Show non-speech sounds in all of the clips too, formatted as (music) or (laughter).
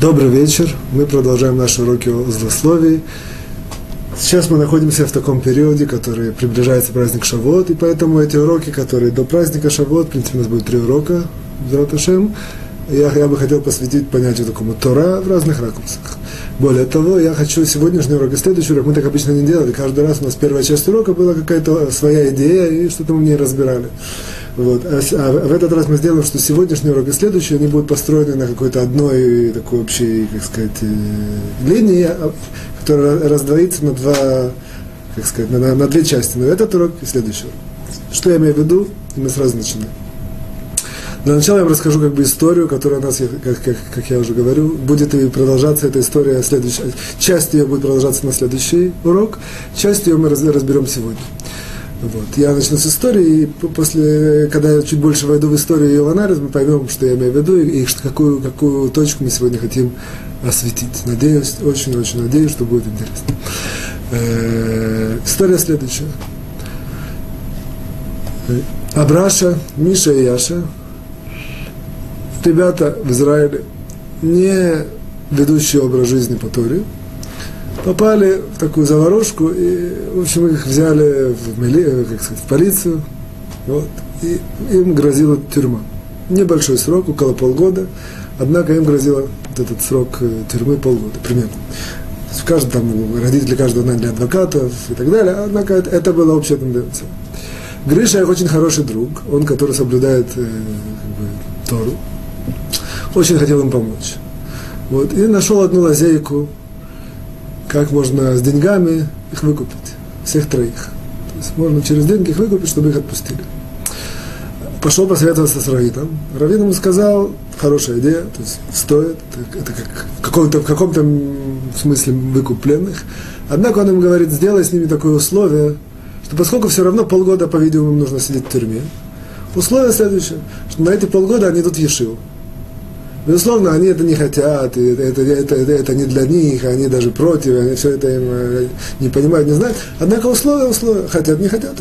Добрый вечер. Мы продолжаем наши уроки о злословии. Сейчас мы находимся в таком периоде, который приближается праздник Шавот, и поэтому эти уроки, которые до праздника Шавот, в принципе, у нас будет три урока, Зраташем, я, я бы хотел посвятить понятию такому Тора в разных ракурсах. Более того, я хочу сегодняшний урок и следующий урок, мы так обычно не делали, каждый раз у нас первая часть урока была какая-то своя идея, и что-то мы в ней разбирали. Вот. А, а в этот раз мы сделаем, что сегодняшний урок и следующий, они будут построены на какой-то одной такой общей, как сказать, э, линии, а, которая раздвоится на два, как сказать, на, на две части. На этот урок и следующий урок. Что я имею в виду? И мы сразу начинаем. Для начала я вам расскажу как бы историю, которая у нас, как, как, как я уже говорю, будет и продолжаться эта история, следующая, часть ее будет продолжаться на следующий урок, часть ее мы разберем сегодня. Вот. Я начну с истории, и после, когда я чуть больше войду в историю и ее анализ, мы поймем, что я имею в виду, и, и какую, какую точку мы сегодня хотим осветить. Надеюсь, очень-очень надеюсь, что будет интересно. Э, история следующая. Абраша, Миша и Яша, ребята в Израиле, не ведущие образ жизни по Торе, попали в такую заварушку, и, в общем, их взяли в, мили, э, как сказать, в полицию, вот, и им грозила тюрьма. Небольшой срок, около полгода, однако им грозила вот этот срок э, тюрьмы полгода, примерно. В каждом, там, родители каждого наняли адвокатов и так далее, однако это, это была общая тенденция. Гриша их очень хороший друг, он, который соблюдает э, как бы, Тору, очень хотел им помочь. Вот, и нашел одну лазейку, как можно с деньгами их выкупить, всех троих. То есть можно через деньги их выкупить, чтобы их отпустили. Пошел посоветоваться с Равином. Равин ему сказал, хорошая идея, то есть стоит, это как в каком-то, в каком-то смысле выкуп пленных. Однако он ему говорит, сделай с ними такое условие, что поскольку все равно полгода, по-видимому, нужно сидеть в тюрьме, условие следующее, что на эти полгода они идут в Ешиву. Безусловно, они это не хотят, это, это, это, это, это не для них, они даже против, они все это им э, не понимают, не знают. Однако условия, условия, хотят, не хотят.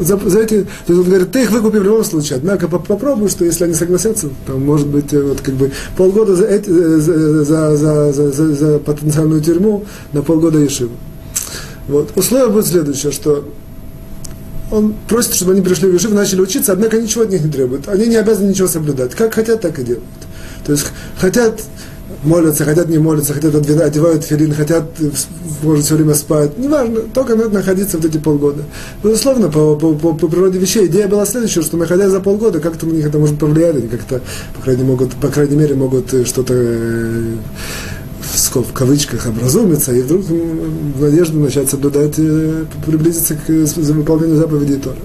За, за эти, то есть он говорит, ты их выкупи в любом случае, однако попробуй, что если они согласятся, то может быть э, вот как бы полгода за, эти, э, за, за, за, за, за, потенциальную тюрьму на полгода ешиву. Вот. Условие будет следующее, что он просит, чтобы они пришли в Ешив, начали учиться, однако ничего от них не требует. Они не обязаны ничего соблюдать. Как хотят, так и делают. То есть хотят молятся, хотят не молятся, хотят одевают филин, хотят, может, все время спать. Неважно, только надо находиться вот эти полгода. Безусловно, по, по, по, по природе вещей идея была следующая, что находясь за полгода, как-то на них это может повлиять, они как-то, по крайней, могут, по крайней мере, могут что-то э, в кавычках образумиться, и вдруг в надежду начать соблюдать, э, приблизиться к выполнению заповедей Тора.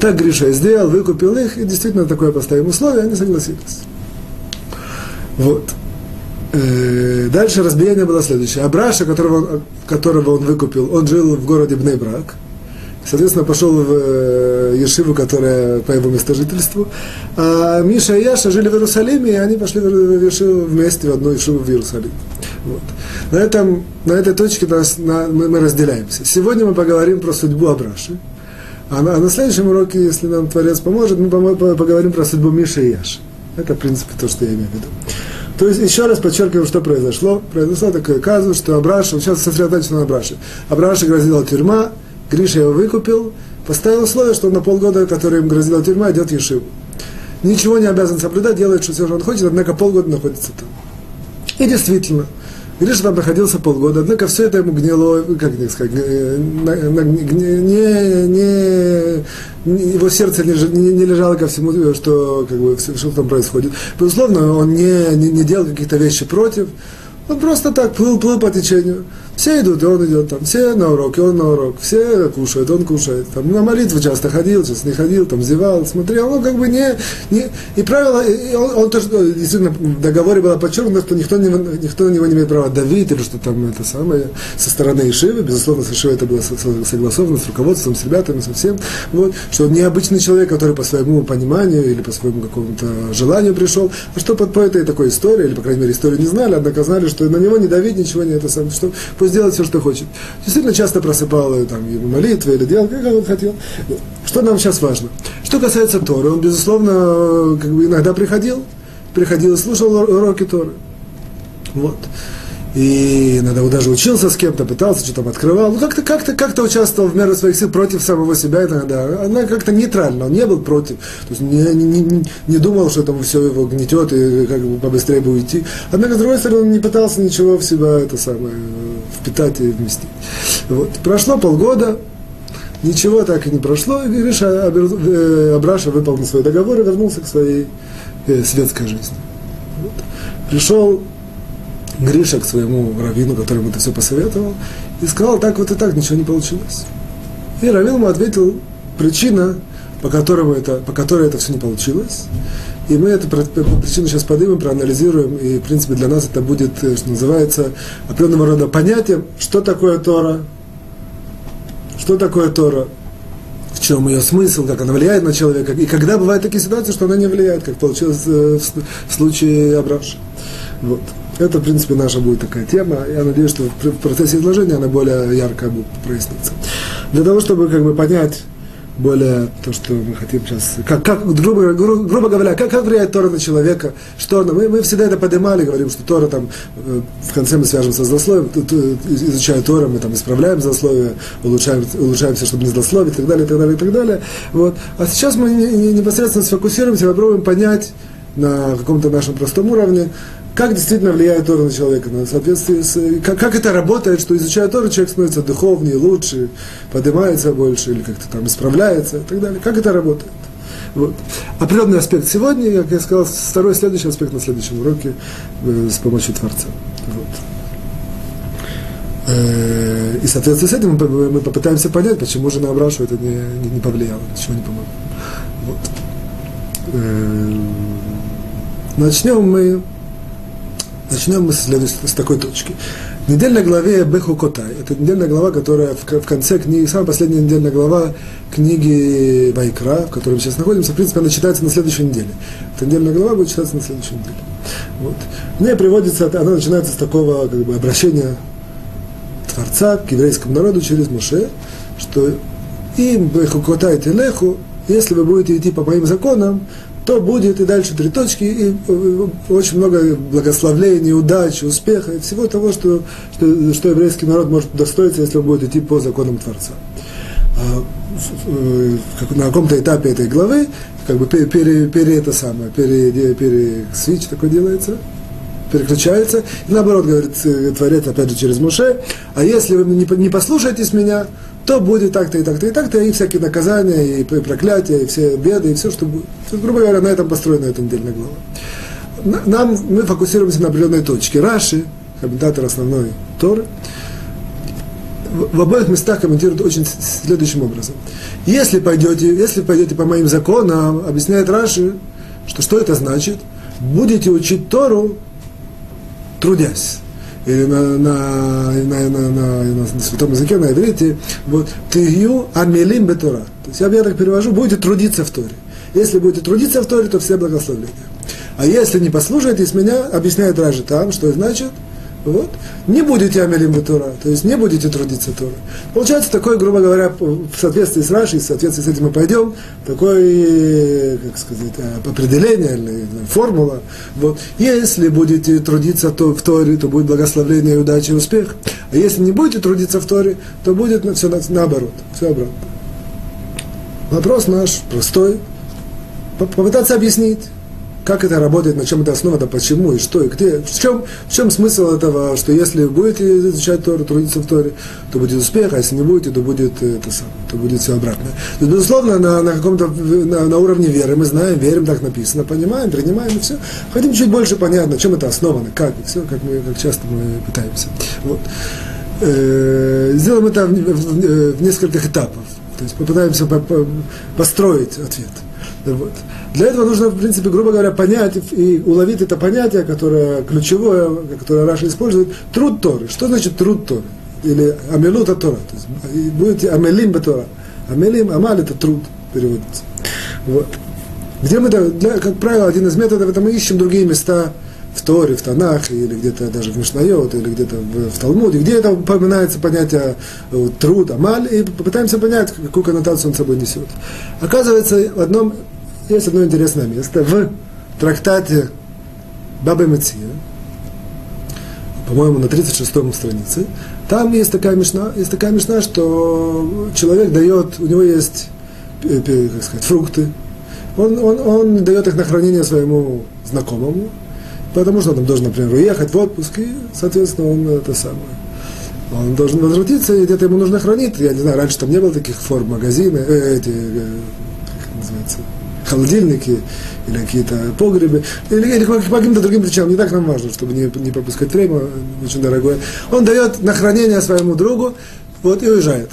Так Гриша сделал, выкупил их, и действительно такое поставим условие, они согласились. Вот. Э, дальше разбиение было следующее. Абраша, которого, которого он выкупил, он жил в городе Бнейбрак. Соответственно, пошел в э, Ешиву, которая по его местожительству. А Миша и Яша жили в Иерусалиме, и они пошли в Ешиву вместе, в одну Ешиву в Иерусалим. Вот. На, этом, на этой точке нас, на, мы, мы разделяемся. Сегодня мы поговорим про судьбу Абраши. А на, а на следующем уроке, если нам Творец поможет, мы поговорим про судьбу Миши и Яши. Это, в принципе, то, что я имею в виду. То есть, еще раз подчеркиваю, что произошло. Произошло такое казус, что Абраша, сейчас сосредоточено на Абраше. Абраша грозила тюрьма, Гриша его выкупил, поставил условие, что на полгода, который им грозила тюрьма, идет в Ешиву. Ничего не обязан соблюдать, делает что все, что он хочет, однако полгода находится там. И действительно, Гриша там находился полгода, однако все это ему гнило, как это сказать, не, не, не, его сердце не, не, не лежало ко всему, что, как бы, что там происходит. Безусловно, он не, не, не делал каких-то вещей против, он просто так плыл, плыл по течению. Все идут, и он идет там, все на урок, и он на урок, все кушают, он кушает. Там, на молитву часто ходил, часто не ходил, там зевал, смотрел, он как бы не... не и правило, и он, он тоже, действительно, в договоре было подчеркнуто, что никто, не, никто на него не имеет права давить, или что там это самое, со стороны Ишивы, безусловно, с Ишивой это было согласовано, с руководством, с ребятами, со всем, вот, что он необычный человек, который по своему пониманию или по своему какому-то желанию пришел, а что под, по этой такой истории, или, по крайней мере, историю не знали, однако знали, что на него не давить, ничего не это самое, что пусть делает все, что хочет. Действительно, часто просыпал там, молитвы или делал, как он хотел. Что нам сейчас важно? Что касается Торы, он, безусловно, как бы иногда приходил, приходил и слушал уроки Торы. Вот. И иногда он даже учился с кем-то, пытался, что там открывал. Ну, как-то, как-то, как-то участвовал в меру своих сил против самого себя иногда. Она как-то нейтрально, он не был против. То есть не, не, не, не думал, что там все его гнетет и как бы побыстрее бы уйти. Однако, с другой стороны, он не пытался ничего в себя это самое впитать и вместить. Вот. Прошло полгода, ничего так и не прошло, и Гриша э, Абраша выполнил свой договор и вернулся к своей э, светской жизни. Вот. Пришел Гриша к своему раввину, которому это все посоветовал, и сказал, так вот и так, ничего не получилось. И раввин ему ответил, причина, по, которому это, по которой это все не получилось, и мы эту причину сейчас поднимем, проанализируем, и, в принципе, для нас это будет, э, что называется, определенного рода понятием, что такое Тора, что такое Тора, в чем ее смысл, как она влияет на человека, и когда бывают такие ситуации, что она не влияет, как получилось э, в случае Абраша. Вот. Это, в принципе, наша будет такая тема. Я надеюсь, что в процессе изложения она более ярко будет проясниться. Для того, чтобы как бы понять более то, что мы хотим сейчас, как, как грубо, грубо, грубо говоря, как, как влияет Тора на человека, что мы, мы всегда это поднимали, говорим, что Тора там, э, в конце мы свяжемся с злословием, изучая Тора, мы там исправляем злословие, улучшаем, улучшаемся, чтобы не злословить, и так далее, и так далее, и так далее. Вот. А сейчас мы непосредственно сфокусируемся, попробуем понять на каком-то нашем простом уровне, как действительно влияет Тора на человека, на соответствии с, как, как это работает, что изучая Тору, человек становится духовнее, лучше, поднимается больше, или как-то там исправляется и так далее. Как это работает? Вот. Определенный аспект сегодня, как я сказал, второй следующий аспект на следующем уроке э, с помощью Творца. Вот. Э, и, соответственно, с этим мы, мы попытаемся понять, почему же на Абрашу это не, не, не повлияло, ничего не помогло. Вот. Э, начнем мы Начнем мы с, с такой точки. В недельной главе Беху Котай, это недельная глава, которая в, конце книги, самая последняя недельная глава книги Вайкра, в которой мы сейчас находимся, в принципе, она читается на следующей неделе. Эта недельная глава будет читаться на следующей неделе. Вот. В ней приводится, она начинается с такого как бы, обращения Творца к еврейскому народу через Муше, что им Беху Котай Телеху, если вы будете идти по моим законам, то будет и дальше три точки, и э, очень много благословлений, удачи, успеха, и всего того, что, что, что еврейский народ может достоиться, если он будет идти по законам Творца. А, э, на каком-то этапе этой главы, как бы пере, пере, это самое, пере, пере свич такой делается, переключается, и наоборот, говорит э, Творец, опять же, через Муше, а если вы не, не послушаетесь меня, то будет так-то и так-то и так-то, и всякие наказания, и проклятия, и все беды, и все, что будет. То есть, грубо говоря, на этом построена эта недельная глава. Нам, мы фокусируемся на определенной точке. Раши, комментатор основной Торы, в, обоих местах комментирует очень следующим образом. Если пойдете, если пойдете по моим законам, объясняет Раши, что что это значит, будете учить Тору, трудясь или на, на, на, на, на, на святом языке, на иврите, вот, тыю амелим бетура. То есть я, я так перевожу, будете трудиться в Торе. Если будете трудиться в Торе, то все благословления. А если не послушаетесь меня, объясняет Ражи там, что значит – вот. Не будете амелим Тора, то есть не будете трудиться Тора. Получается такой, грубо говоря, в соответствии с Рашей, в соответствии с этим мы пойдем, такое, как сказать, э, определение или формула. Вот. Если будете трудиться в Торе, то будет благословение, удача и успех. А если не будете трудиться в Торе, то будет все наоборот, все обратно. Вопрос наш простой. Попытаться объяснить как это работает, на чем это основано, почему и что, и где. В чем, в чем смысл этого, что если будете изучать Тору, трудиться в Торе, то будет успех, а если не будете, то будет, это самое, то будет все обратно. То безусловно, на, на каком-то, на, на уровне веры мы знаем, верим, так написано, понимаем, принимаем и все. Хотим чуть больше понять, на чем это основано, как, и все, как, мы, как часто мы пытаемся. Вот. Э, сделаем это в, в, в нескольких этапов. То есть попытаемся по, по, построить ответ. Вот. Для этого нужно, в принципе, грубо говоря, понять и уловить это понятие, которое ключевое, которое Раша использует, труд Торы. Что значит труд Торы? Или амелута Тора. То есть будете амелим Тора. Амелим, амаль это труд переводится. Вот. Где мы, для, как правило, один из методов, это мы ищем другие места в Торе, в Танах, или где-то даже в Мишнайот, или где-то в, в Талмуде, где это упоминается понятие э, труд, амаль, и попытаемся понять, какую коннотацию он собой несет. Оказывается, в одном есть одно интересное место в трактате Бабы Меция. по-моему, на 36-м странице, там есть такая мешна, есть такая мешна, что человек дает, у него есть, как сказать, фрукты, он, он, он дает их на хранение своему знакомому, потому что он должен, например, уехать в отпуск, и, соответственно, он это самое. Он должен возвратиться, и где-то ему нужно хранить. Я не знаю, раньше там не было таких форм магазины, э, эти, э, как называется, холодильники или какие-то погребы, или, или по каким-то другим причинам. Не так нам важно, чтобы не, не пропускать время, очень дорогое. Он дает на хранение своему другу, вот, и уезжает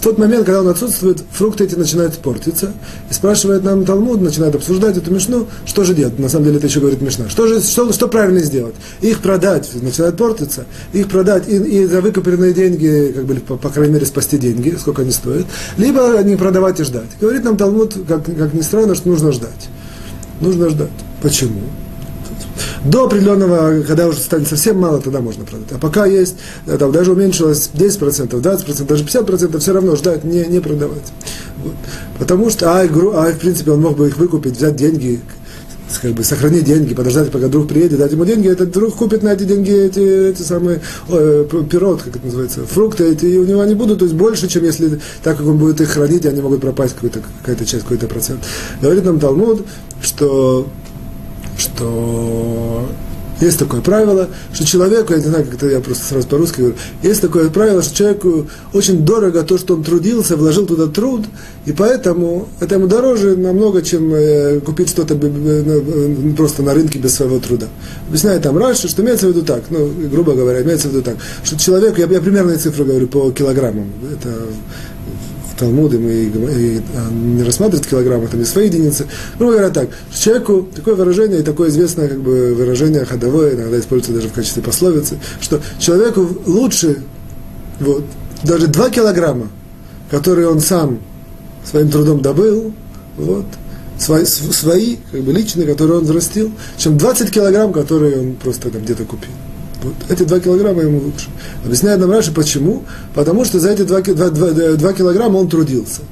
в тот момент, когда он отсутствует, фрукты эти начинают портиться. И спрашивает нам Талмуд, начинает обсуждать эту мешну, что же делать. На самом деле это еще говорит мешна. Что же, что, что правильно сделать? Их продать, начинает портиться, их продать и, и за выкупленные деньги, как бы, по, по крайней мере, спасти деньги, сколько они стоят, либо не продавать и ждать. Говорит нам Талмуд, как, как ни странно, что нужно ждать. Нужно ждать. Почему? До определенного, когда уже станет совсем мало, тогда можно продать. А пока есть, э, там, даже уменьшилось 10%, 20%, даже 50%, все равно ждать, не, не продавать. Вот. Потому что, а, а, в принципе, он мог бы их выкупить, взять деньги, как бы сохранить деньги, подождать, пока друг приедет, дать ему деньги, этот друг купит на эти деньги эти, эти самые э, пирот, как это называется, фрукты, эти, и у него они будут, то есть больше, чем если, так как он будет их хранить, они могут пропасть какая-то часть, какой-то процент. Говорит нам Талмуд, что что есть такое правило, что человеку, я не знаю, как это я просто сразу по-русски говорю, есть такое правило, что человеку очень дорого то, что он трудился, вложил туда труд, и поэтому это ему дороже намного, чем э, купить что-то э, просто на рынке без своего труда. Объясняет там раньше, что имеется в виду так, ну, грубо говоря, имеется в виду так, что человек, я, я примерные цифры говорю по килограммам, это Талмуды мы и, и, а, не рассматривают килограммы, там и свои единицы. Ну, говоря так, человеку такое выражение, и такое известное как бы, выражение ходовое, иногда используется даже в качестве пословицы, что человеку лучше вот, даже 2 килограмма, которые он сам своим трудом добыл, вот, свои, свои как бы личные, которые он взрастил, чем 20 килограмм, которые он просто там где-то купил. Вот эти два килограмма ему лучше. Объясняет нам Раши, почему? Потому что за эти два, два, два, два килограмма он трудился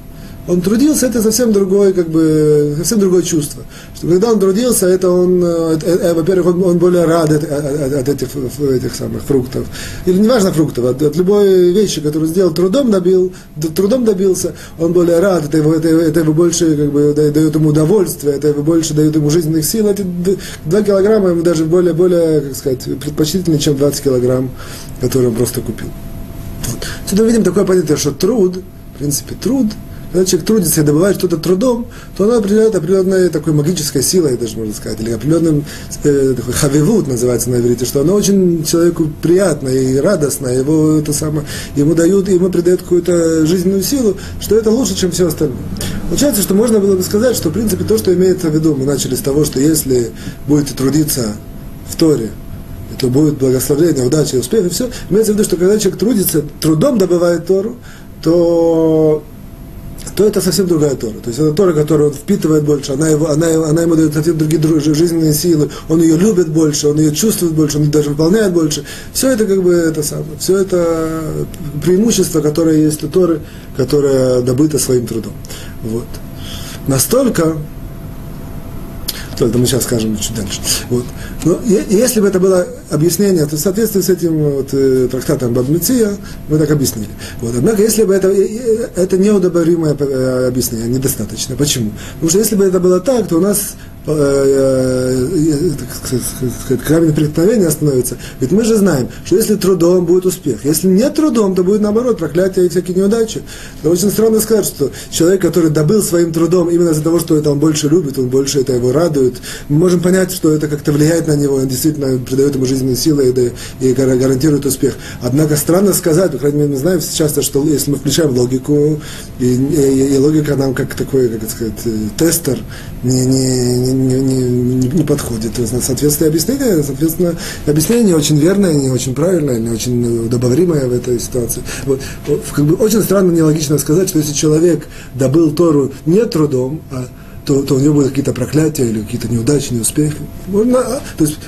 он трудился, это совсем другое, как бы, совсем другое чувство. Что когда он трудился, это он, э, э, э, во-первых, он, он более рад от, от, от этих, этих самых фруктов. Или неважно фруктов, от, от любой вещи, которую сделал, трудом добил, трудом добился, он более рад, это его, это, это его больше как бы, дает ему удовольствие, это его больше дает ему жизненных сил. Эти 2 килограмма ему даже более, более, как сказать, предпочтительнее, чем 20 килограмм, которые он просто купил. Вот. Сюда видим такое понятие, что труд, в принципе, труд – когда человек трудится и добывает что-то трудом, то оно определяет определенной такой магической силой, даже можно сказать, или определенным э, такой хавивут называется на иврите, что оно очень человеку приятно и радостно, его это самое, ему дают, ему придают какую-то жизненную силу, что это лучше, чем все остальное. Получается, что можно было бы сказать, что в принципе то, что имеется в виду, мы начали с того, что если будете трудиться в Торе, то будет благословение, удача и успех, и все. Имеется в виду, что когда человек трудится, трудом добывает Тору, то то это совсем другая Тора. То есть это Тора, которую он впитывает больше, она, его, она, она ему дает совсем другие жизненные силы, он ее любит больше, он ее чувствует больше, он ее даже выполняет больше. Все это как бы это самое, все это преимущество, которое есть у Торы, которое добыто своим трудом. Вот. Настолько, то это мы сейчас скажем чуть дальше. Вот. Но если бы это было объяснение, то в соответствии с этим вот, э, трактатом Бабмиция мы так объяснили. Вот. Однако, если бы это, это неудобоваримое э, объяснение, недостаточно. Почему? Потому что если бы это было так, то у нас Э, э, сказать, камень преткновения становится. Ведь мы же знаем, что если трудом будет успех, если нет трудом, то будет наоборот проклятие и всякие неудачи. Это очень странно сказать, что человек, который добыл своим трудом именно из-за того, что это он больше любит, он больше это его радует, мы можем понять, что это как-то влияет на него, он действительно придает ему жизненные силы и, и гарантирует успех. Однако странно сказать, по крайней мере, мы знаем часто, что если мы включаем логику, и, и, и логика нам как такой, как сказать, э, тестер, не, не, не, не, не подходит. Соответственно, объяснение, соответственно, объяснение не очень верное, не очень правильное, не очень удобоваримое в этой ситуации. Вот, как бы очень странно, нелогично сказать, что если человек добыл Тору не трудом, а то, то у него будут какие-то проклятия или какие-то неудачи, неуспехи. Можно, а, то есть,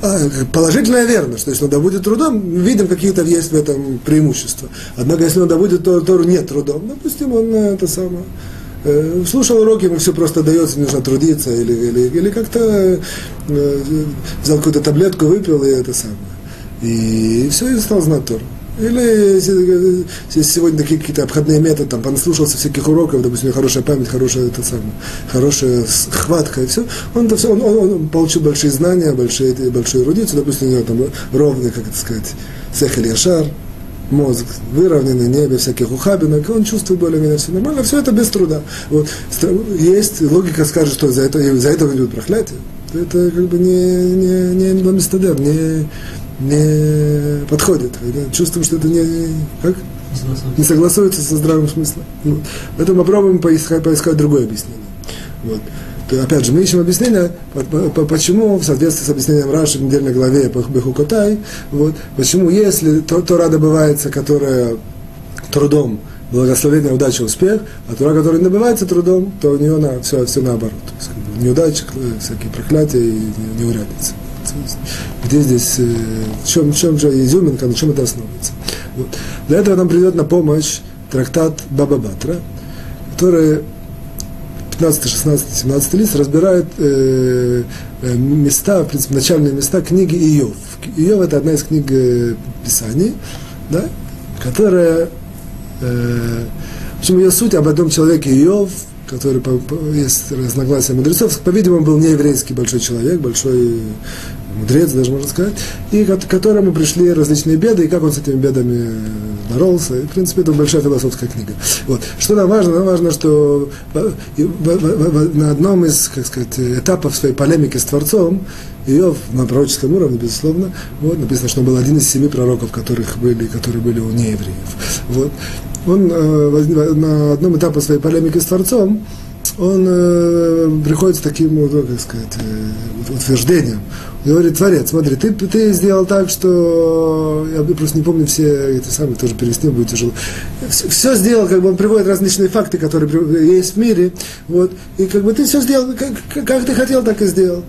а, положительно верно, что если он добудет трудом, видим, какие-то есть в этом преимущества. Однако, если он добудет Тору не трудом, допустим, он э, это самое Э, слушал уроки, ему все просто дается, нужно трудиться, или, или, или как-то э, взял какую-то таблетку, выпил, и это самое. И все, и стал знать Тору. Или если сегодня такие какие-то обходные методы, там, понаслушался всяких уроков, допустим, хорошая память, хорошая, это самое, хорошая хватка и все, он, это все он, он, он получил большие знания, большие, большую эрудицию, допустим, у него там ровный, как это сказать, сехель яшар, мозг выровненный, небе всяких ухабинок, он чувствует более-менее все нормально, все это без труда. Вот. Есть логика скажет, что за это, за это он идет проклятие. Это как бы не, не, не, не, не, не подходит. Чувствуем, что это не, как? не согласуется со здравым смыслом. Вот. Поэтому попробуем поискать, поискать другое объяснение. Вот. То, опять же, мы ищем объяснение, почему, в соответствии с объяснением Раши в недельной главе Бехукотай, вот, почему, если то, Тора добывается, которая трудом, благословение, удача, успех, а Тора, которая добывается трудом, то у нее на, все, все наоборот. Неудачи, всякие проклятия и неурядицы. Где здесь, э, в чем, в чем же изюминка, на чем это основывается. Вот. Для этого нам придет на помощь трактат Баба Батра, который 15, 16, 17 лист разбирает э, э, места, в принципе, начальные места книги Иов. Иов это одна из книг э, Писаний, да, которая, э, в общем, ее суть об одном человеке Иов, который по, по, есть разногласия мудрецов, по-видимому, был нееврейский большой человек, большой мудрец, даже можно сказать, и к которому пришли различные беды, и как он с этими бедами боролся. И, в принципе, это большая философская книга. Вот. Что нам важно? Нам важно, что на одном из, как сказать, этапов своей полемики с Творцом, ее на пророческом уровне, безусловно, вот, написано, что он был один из семи пророков, которых были, которые были у неевреев. Вот. Он э, на одном этапе своей полемики с Творцом, он э, приходит с таким, ну, как сказать, э, утверждением. Говорит, Творец, смотри, ты, ты сделал так, что, я просто не помню все эти самые, тоже перевести будет тяжело. Все, все сделал, как бы он приводит различные факты, которые есть в мире, вот, и как бы ты все сделал, как, как ты хотел, так и сделал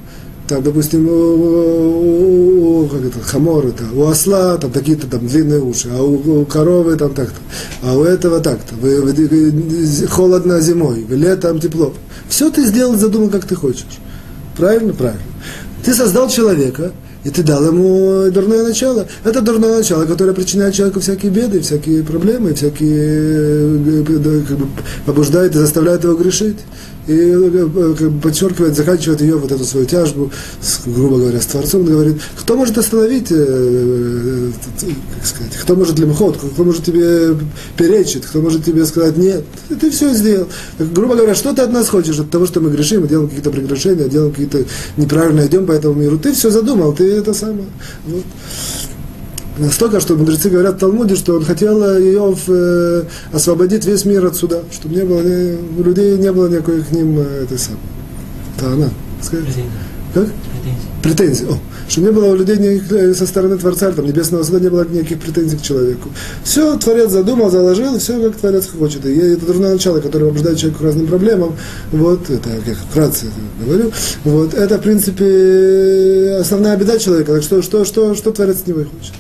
там, допустим, у, у, как это, хамор, это, у осла там такие-то там длинные уши, а у, у коровы там так-то, а у этого так-то, вы, вы, холодно зимой, летом тепло. Все ты сделал, задумал, как ты хочешь. Правильно? Правильно. Ты создал человека, и ты дал ему дурное начало. Это дурное начало, которое причиняет человеку всякие беды, всякие проблемы, всякие э, э, как бы, побуждает и заставляет его грешить и э, бы, подчеркивает, заканчивает ее вот эту свою тяжбу, с, грубо говоря, с Творцом, говорит, кто может остановить, э, э, как сказать, кто может лимхот, кто может тебе перечить, кто может тебе сказать нет, ты, все сделал. Так, грубо говоря, что ты от нас хочешь, от того, что мы грешим, мы делаем какие-то прегрешения, делаем какие-то неправильно идем по этому миру, ты все задумал, ты это самое. Вот. Настолько, что мудрецы говорят в Талмуде, что он хотел ее э, освободить весь мир отсюда, чтобы не было, не, у людей не было никакой к ним э, этой самой. Это она. Претензии. Как? Претензии. Претензии. О, чтобы не было у людей никаких, э, со стороны Творца, там, Небесного Суда, не было никаких претензий к человеку. Все Творец задумал, заложил, все как Творец хочет. И это дурное начало, которое побуждает человека к разным проблемам. Вот, это я вкратце говорю. Вот, это, в принципе, основная беда человека. Так что, что, что, что Творец от него хочет.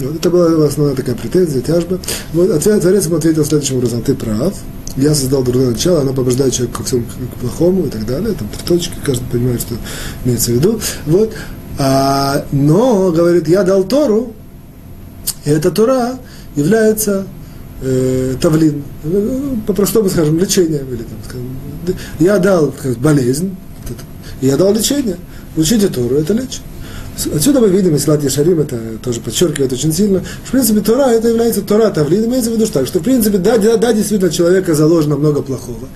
Вот, это была основная такая претензия, тяжба. Вот, ответ, Творец ему ответил следующим образом, ты прав, я создал дурное начало, оно побуждает человека ко всему к плохому и так далее, там три точки, каждый понимает, что имеется в виду. Вот. А, но, говорит, я дал Тору, и эта Тора является э, тавлин, по-простому скажем, лечением. Или, там, скажем, я дал как, болезнь, я дал лечение. Учите Тору, это лечит. Отсюда мы видим, Ислат Ешарим это тоже подчеркивает очень сильно, что, в принципе, Тора это является Тора Тавлин, имеется в виду, что, так, что в принципе, да, да, да, действительно, человека заложено много плохого.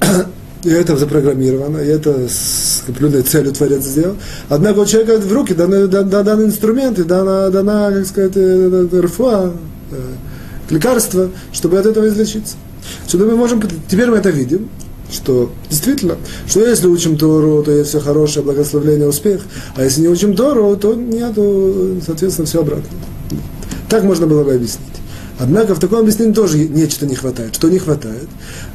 (coughs) И это запрограммировано, и это с определенной целью Творец сделал. Однако у человека в руки даны, дан, дан инструмент, и дана, дана, как сказать, э, э, рфуа, э, лекарство, чтобы от этого излечиться. Сюда мы можем, теперь мы это видим, что действительно, что если учим Тору, то есть все хорошее, благословление, успех, а если не учим Тору, то нету, соответственно, все обратно. Так можно было бы объяснить. Однако в таком объяснении тоже нечто не хватает. Что не хватает?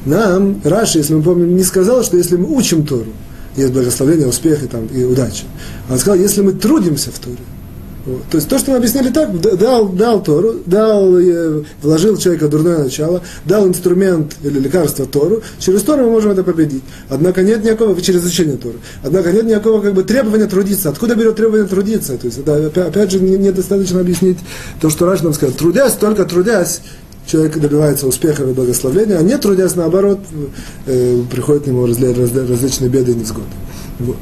Нам, Раши, если мы помним, не сказал, что если мы учим Тору, есть благословение, успех и, там, и удача. Он сказал, если мы трудимся в Торе. То есть то, что мы объяснили так, дал, дал Тору, дал, э, вложил человека дурное начало, дал инструмент или лекарство Тору, через Тору мы можем это победить. Однако нет никакого, через изучение Торы, однако нет никакого как бы требования трудиться. Откуда берет требование трудиться? То есть это, опять же, недостаточно объяснить то, что Раш нам сказал. Трудясь, только трудясь, человек добивается успеха и благословения, а не трудясь, наоборот, э, приходит к нему различные беды и невзгоды. Вот.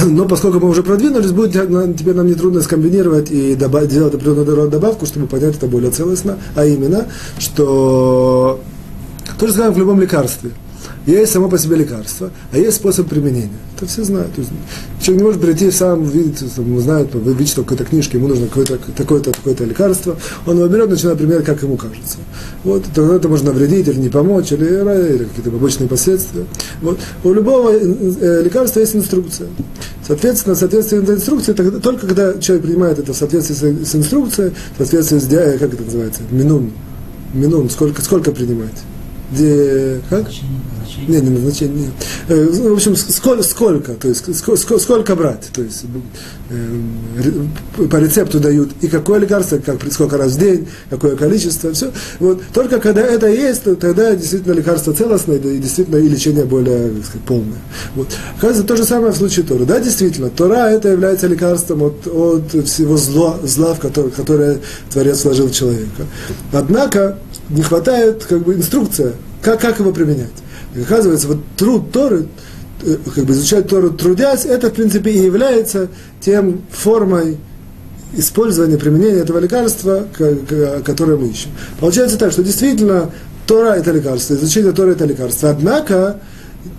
(clears throat) Но поскольку мы уже продвинулись, будет теперь нам нетрудно скомбинировать и добавить, сделать определенную добавку, чтобы понять это более целостно, а именно, что то же самое в любом лекарстве – есть само по себе лекарство, а есть способ применения. Это все знают. Человек не может прийти сам, видит, там, знает, вычитал какой-то книжке, ему нужно какое-то такое-то такое лекарство, он его берет, начинает применять, как ему кажется. Вот, тогда это можно навредить или не помочь, или, или какие-то побочные последствия. Вот. У любого э, лекарства есть инструкция. Соответственно, в соответствии с инструкцией, тогда, только когда человек принимает это в соответствии с, инструкцией, в соответствии с, как это называется, минун, минун, сколько, сколько принимать? Где, как? Нет, не назначение, нет. Э, в общем, сколько, сколько, то есть сколько, сколько брать, то есть э, по рецепту дают и какое лекарство, как, сколько раз в день, какое количество, все. Вот. Только когда это есть, тогда действительно лекарство целостное и действительно и лечение более сказать, полное. Вот. Оказывается, то же самое в случае Торы. Да, действительно, Тора это является лекарством от, от всего зла, зла в которое, которое Творец вложил в человека. Однако не хватает как бы инструкция, как, как его применять. И оказывается, вот труд Торы, э, как бы изучать Тору трудясь, это, в принципе, и является тем формой использования, применения этого лекарства, которое мы ищем. Получается так, что действительно Тора – это лекарство, изучение Торы – это лекарство. Однако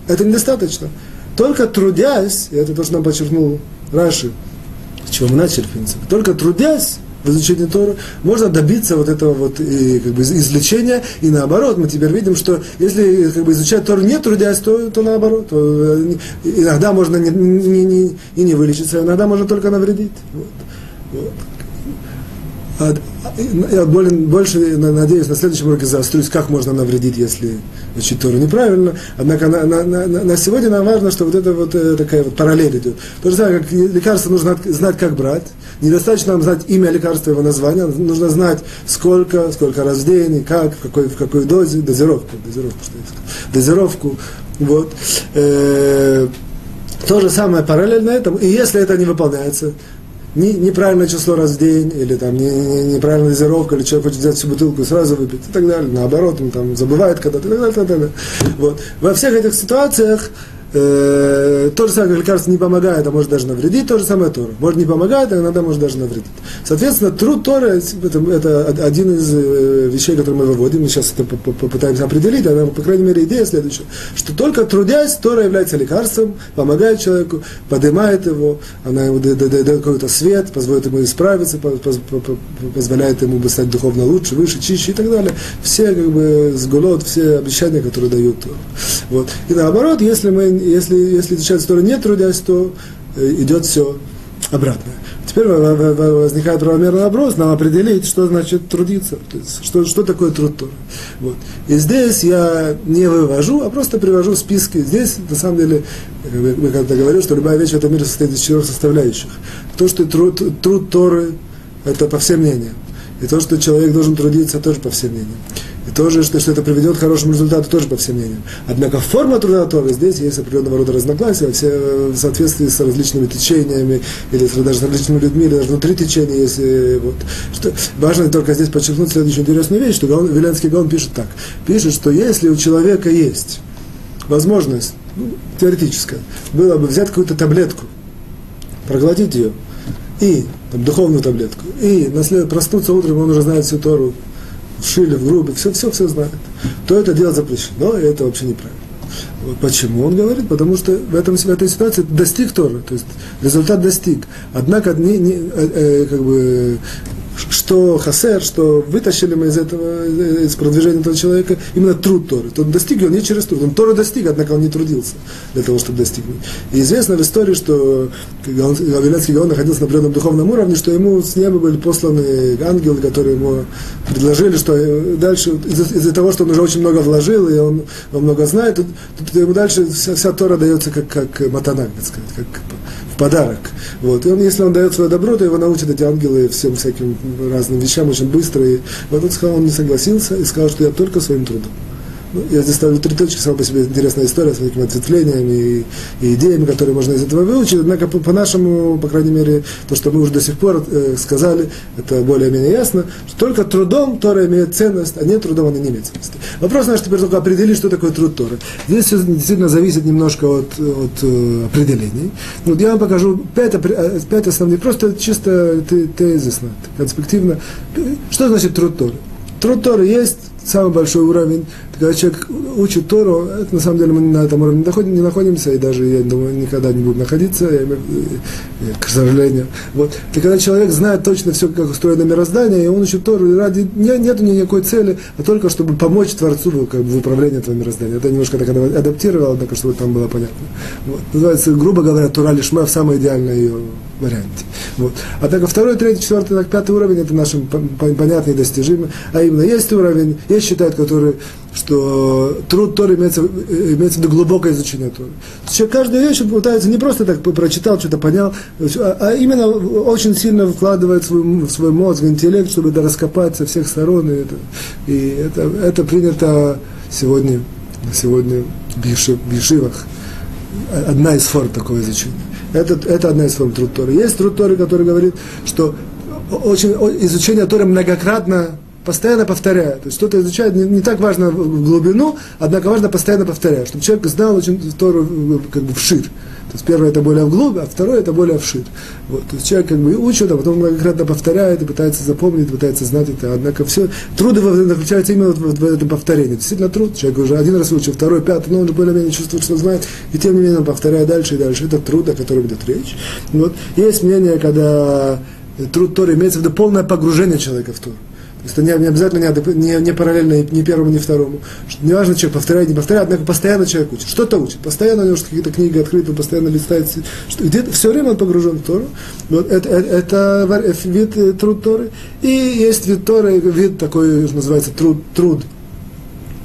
это недостаточно. Только трудясь, и это то, что нам подчеркнул Раши, с чего мы начали, в принципе, только трудясь, в изучении Торы, можно добиться вот этого вот и, как бы, излечения, и наоборот, мы теперь видим, что если как бы, изучать Тору не трудясь, то, то наоборот, то, э, иногда можно не, не, не, и не вылечиться, иногда можно только навредить. Вот. Вот. А, я более, больше надеюсь, на следующем уроке заострюсь, как можно навредить, если учить Тору неправильно. Однако на, на, на, на сегодня нам важно, что вот это вот э, такая вот параллель идет. То же самое, как лекарство нужно знать, как брать. Недостаточно нам знать имя лекарства, его название. Нужно знать, сколько, сколько раз в день, как, в какой, в какой дозе, дозировку, дозировку, что я сказал, дозировку. Вот. Э, то же самое параллельно этому. И если это не выполняется, не, неправильное число раз в день, или там не, не, неправильная дозировка, или человек хочет взять всю бутылку и сразу выпить, и так далее. Наоборот, он там забывает когда-то, и так далее, и так далее. Вот. Во всех этих ситуациях Э, то же самое, лекарство не помогает, а может даже навредить, то же самое Тора. Может не помогает, а иногда может даже навредить. Соответственно, труд Тора это, это один из э, вещей, которые мы выводим, мы сейчас это попытаемся определить, а по крайней мере идея следующая, что только трудясь, Тора является лекарством, помогает человеку, поднимает его, она ему дает какой-то свет, позволяет ему исправиться, позволяет ему стать духовно лучше, выше, чище и так далее. Все как бы сгулот, все обещания, которые дают Тора. Вот. И наоборот, если мы если, если изучать Тору не трудясь, то э, идет все обратно. Теперь возникает правомерный вопрос, нам определить, что значит трудиться, то есть, что, что такое труд Торы. Вот. И здесь я не вывожу, а просто привожу списки. Здесь, на самом деле, мы когда говорили, что любая вещь в этом мире состоит из четырех составляющих. То, что труд, труд Торы, это по всем мнениям. И то, что человек должен трудиться, тоже по всем мнениям. Тоже, что, что это приведет к хорошему результату, тоже по всем мнениям. Однако форма труда Торы, здесь есть определенного рода разногласия, все в соответствии с различными течениями, или даже с различными людьми, или даже внутри течения есть. Вот. Что, важно только здесь подчеркнуть следующую интересную вещь, что Гаон, Веленский Гаон пишет так. Пишет, что если у человека есть возможность, ну, теоретическая, было бы взять какую-то таблетку, проглотить ее, и там, духовную таблетку, и наслед, проснуться утром, он уже знает всю Тору, в шиле, в грубе, все, все, все знает, то это делать запрещено, и это вообще неправильно. Почему он говорит? Потому что в, этом, в этой ситуации достиг Тора, то есть результат достиг. Однако не, не, э, э, как бы, что хасер, что вытащили мы из этого, из продвижения этого человека именно труд Торы. Он достиг его не через труд. Он Тору достиг, однако он не трудился для того, чтобы достигнуть. И известно в истории, что Вавилянский Гаон находился на определенном духовном уровне, что ему с неба были посланы ангелы, которые ему предложили, что дальше, из-за, из того, что он уже очень много вложил, и он, он много знает, то, то ему дальше вся, вся Тора дается как, как матанак, так сказать, как в подарок. Вот. И он, если он дает свое добро, то его научат эти ангелы всем всяким разным вещам очень быстро. И вот он сказал, он не согласился и сказал, что я только своим трудом. Ну, я здесь ставлю три точки, сама по себе интересная история с такими ответвлениями и, и идеями, которые можно из этого выучить. Однако, по, по нашему, по крайней мере, то, что мы уже до сих пор э, сказали, это более-менее ясно, что только трудом Тора имеет ценность, а не трудом она не имеет ценности. Вопрос наш теперь только определить, что такое труд Торы. Здесь все действительно зависит немножко от, от э, определений. Вот я вам покажу пять, э, пять основных, просто чисто тезисно, конспективно. Что значит труд Торы? Труд Торы есть самый большой уровень. Когда человек учит Тору, это на самом деле мы на этом уровне не находимся, и даже, я думаю, никогда не будем находиться, я, к сожалению. Вот. И когда человек знает точно все, как устроено мироздание, и он учит Тору, и ради, не, нет никакой цели, а только чтобы помочь Творцу как бы, в управлении этого мироздания. Это немножко так адаптировал, однако, чтобы там было понятно. Вот. Называется, грубо говоря, Тура Лишма в самой идеальной ее варианте. Вот. А так второй, третий, четвертый, так, пятый уровень это наши понятные достижимые. А именно есть уровень, есть считают, который, что труд Торы имеется, имеется в виду глубокое изучение Торы. Человек каждую вещь пытается не просто так прочитал, что-то понял, а, а именно очень сильно вкладывает свой, свой мозг, интеллект, чтобы это раскопать со всех сторон. И это, и это, это принято сегодня, сегодня в Ешивах. Одна из форм такого изучения. Это, это одна из форм труд Торы. Есть труд Торы, который говорит, что очень, изучение Торы многократно постоянно повторяя. То есть что-то изучает не, не так важно глубину, однако важно постоянно повторять, чтобы человек знал очень Тору как бы вширь. То есть первое это более вглубь, а второе это более вширь. Вот. То есть человек как бы учит, а потом многократно повторяет и пытается запомнить, пытается знать это. Однако все труды заключаются именно в, в, этом повторении. Действительно труд. Человек уже один раз выучил, второй, пятый, но он уже более-менее чувствует, что знает, и тем не менее он повторяет дальше и дальше. Это труд, о котором идет речь. Вот. Есть мнение, когда труд Торы имеется в виду полное погружение человека в Тору. То есть это не, не обязательно не, не, не параллельно ни первому, ни второму. Что, не важно, человек повторяет, не повторяет, однако постоянно человек учит. Что-то учит. Постоянно у него какие-то книги открыты, он постоянно листает. Что, где-то все время он погружен в Тору. Вот это, это, это вид э, труд Торы. И есть вид Торы, вид такой, называется труд, труд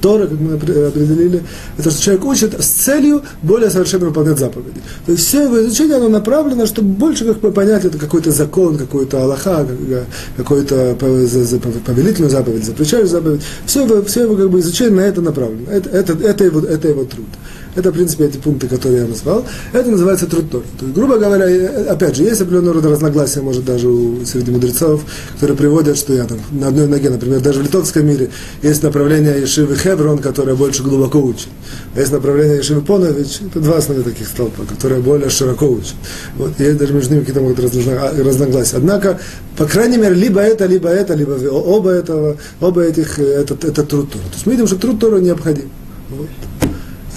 Тора, как мы определили, это что человек учит с целью более совершенно выполнять заповеди. То есть все его изучение, оно направлено, чтобы больше как бы понять, это какой-то закон, какой-то Аллаха, какой-то повелительную заповедь, запрещающую заповедь. Все его, все его как бы изучение на это направлено. Это, это, это, его, это его труд. Это, в принципе, эти пункты, которые я назвал. Это называется труд. То есть, грубо говоря, опять же, есть определенного рода разногласия, может, даже у, среди мудрецов, которые приводят, что я там на одной ноге, например, даже в литовском мире есть направление Ешивы Хеврон, которое больше глубоко учит. А есть направление Ешивы Понович, это два основных таких столпа, которые более широко учат. Вот, и даже между ними какие-то могут разногласия. Однако, по крайней мере, либо это, либо это, либо оба этого, оба этих, это, это труд. То есть мы видим, что труд Тора необходим. Вот.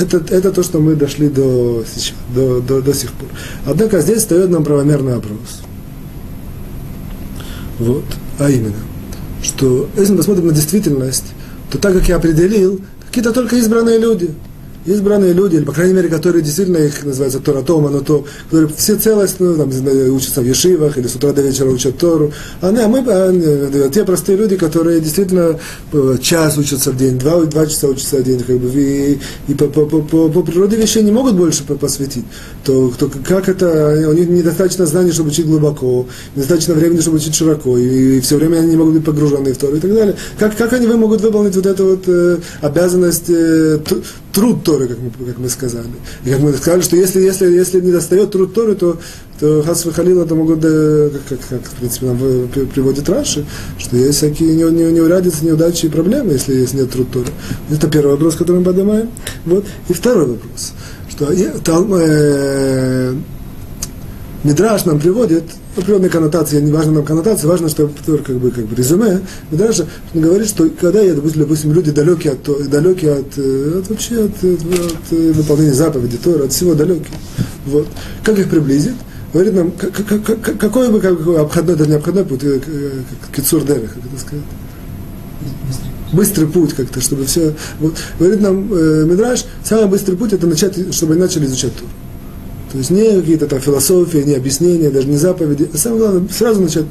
Это, это то, что мы дошли до, сейчас, до, до, до сих пор. Однако здесь встает нам правомерный вопрос. Вот. А именно, что если мы посмотрим на действительность, то так как я определил, какие-то только избранные люди – избранные люди, или, по крайней мере, которые действительно их называются Торатома, но то, которые все целостно там, учатся в Ешивах или с утра до вечера учат Тору. А, не, мы, а, те простые люди, которые действительно э, час учатся в день, два, два часа учатся в день, как бы, и, и по, по, по, по природе вещей не могут больше посвятить, то, то как это, у них недостаточно знаний, чтобы учить глубоко, недостаточно времени, чтобы учить широко, и, и все время они не могут быть погружены в Тору и так далее. Как, как они вы могут выполнить вот эту вот э, обязанность э, труд Торы, как мы, как мы сказали. И как мы сказали, что если, если, если не достает труд Торы, то, то Хас Халил это могут, э, как, как, как, в принципе, нам приводит Раши, что есть всякие не, не, неурядицы, неудачи и проблемы, если, если нет труд Торы. Это первый вопрос, который мы поднимаем. Вот. И второй вопрос, что там, э, нам приводит определенные коннотации, не важно нам коннотации, важно, что как бы, как бы резюме, Мидраш говорит, что когда я, допустим, допустим люди далекие от, далекие от, э, от вообще от, от, от выполнения заповеди Тора, от всего далекие. Вот. Как их приблизить? говорит нам, какой бы как, обходной, даже не обходной путь, э, кицур дерих, как это сказать? Быстрый путь как-то, чтобы все... Вот, говорит нам э, Мидраш, самый быстрый путь это начать, чтобы они начали изучать Тур. То есть не какие-то там философии, не объяснения, даже не заповеди, а самое главное, сразу начать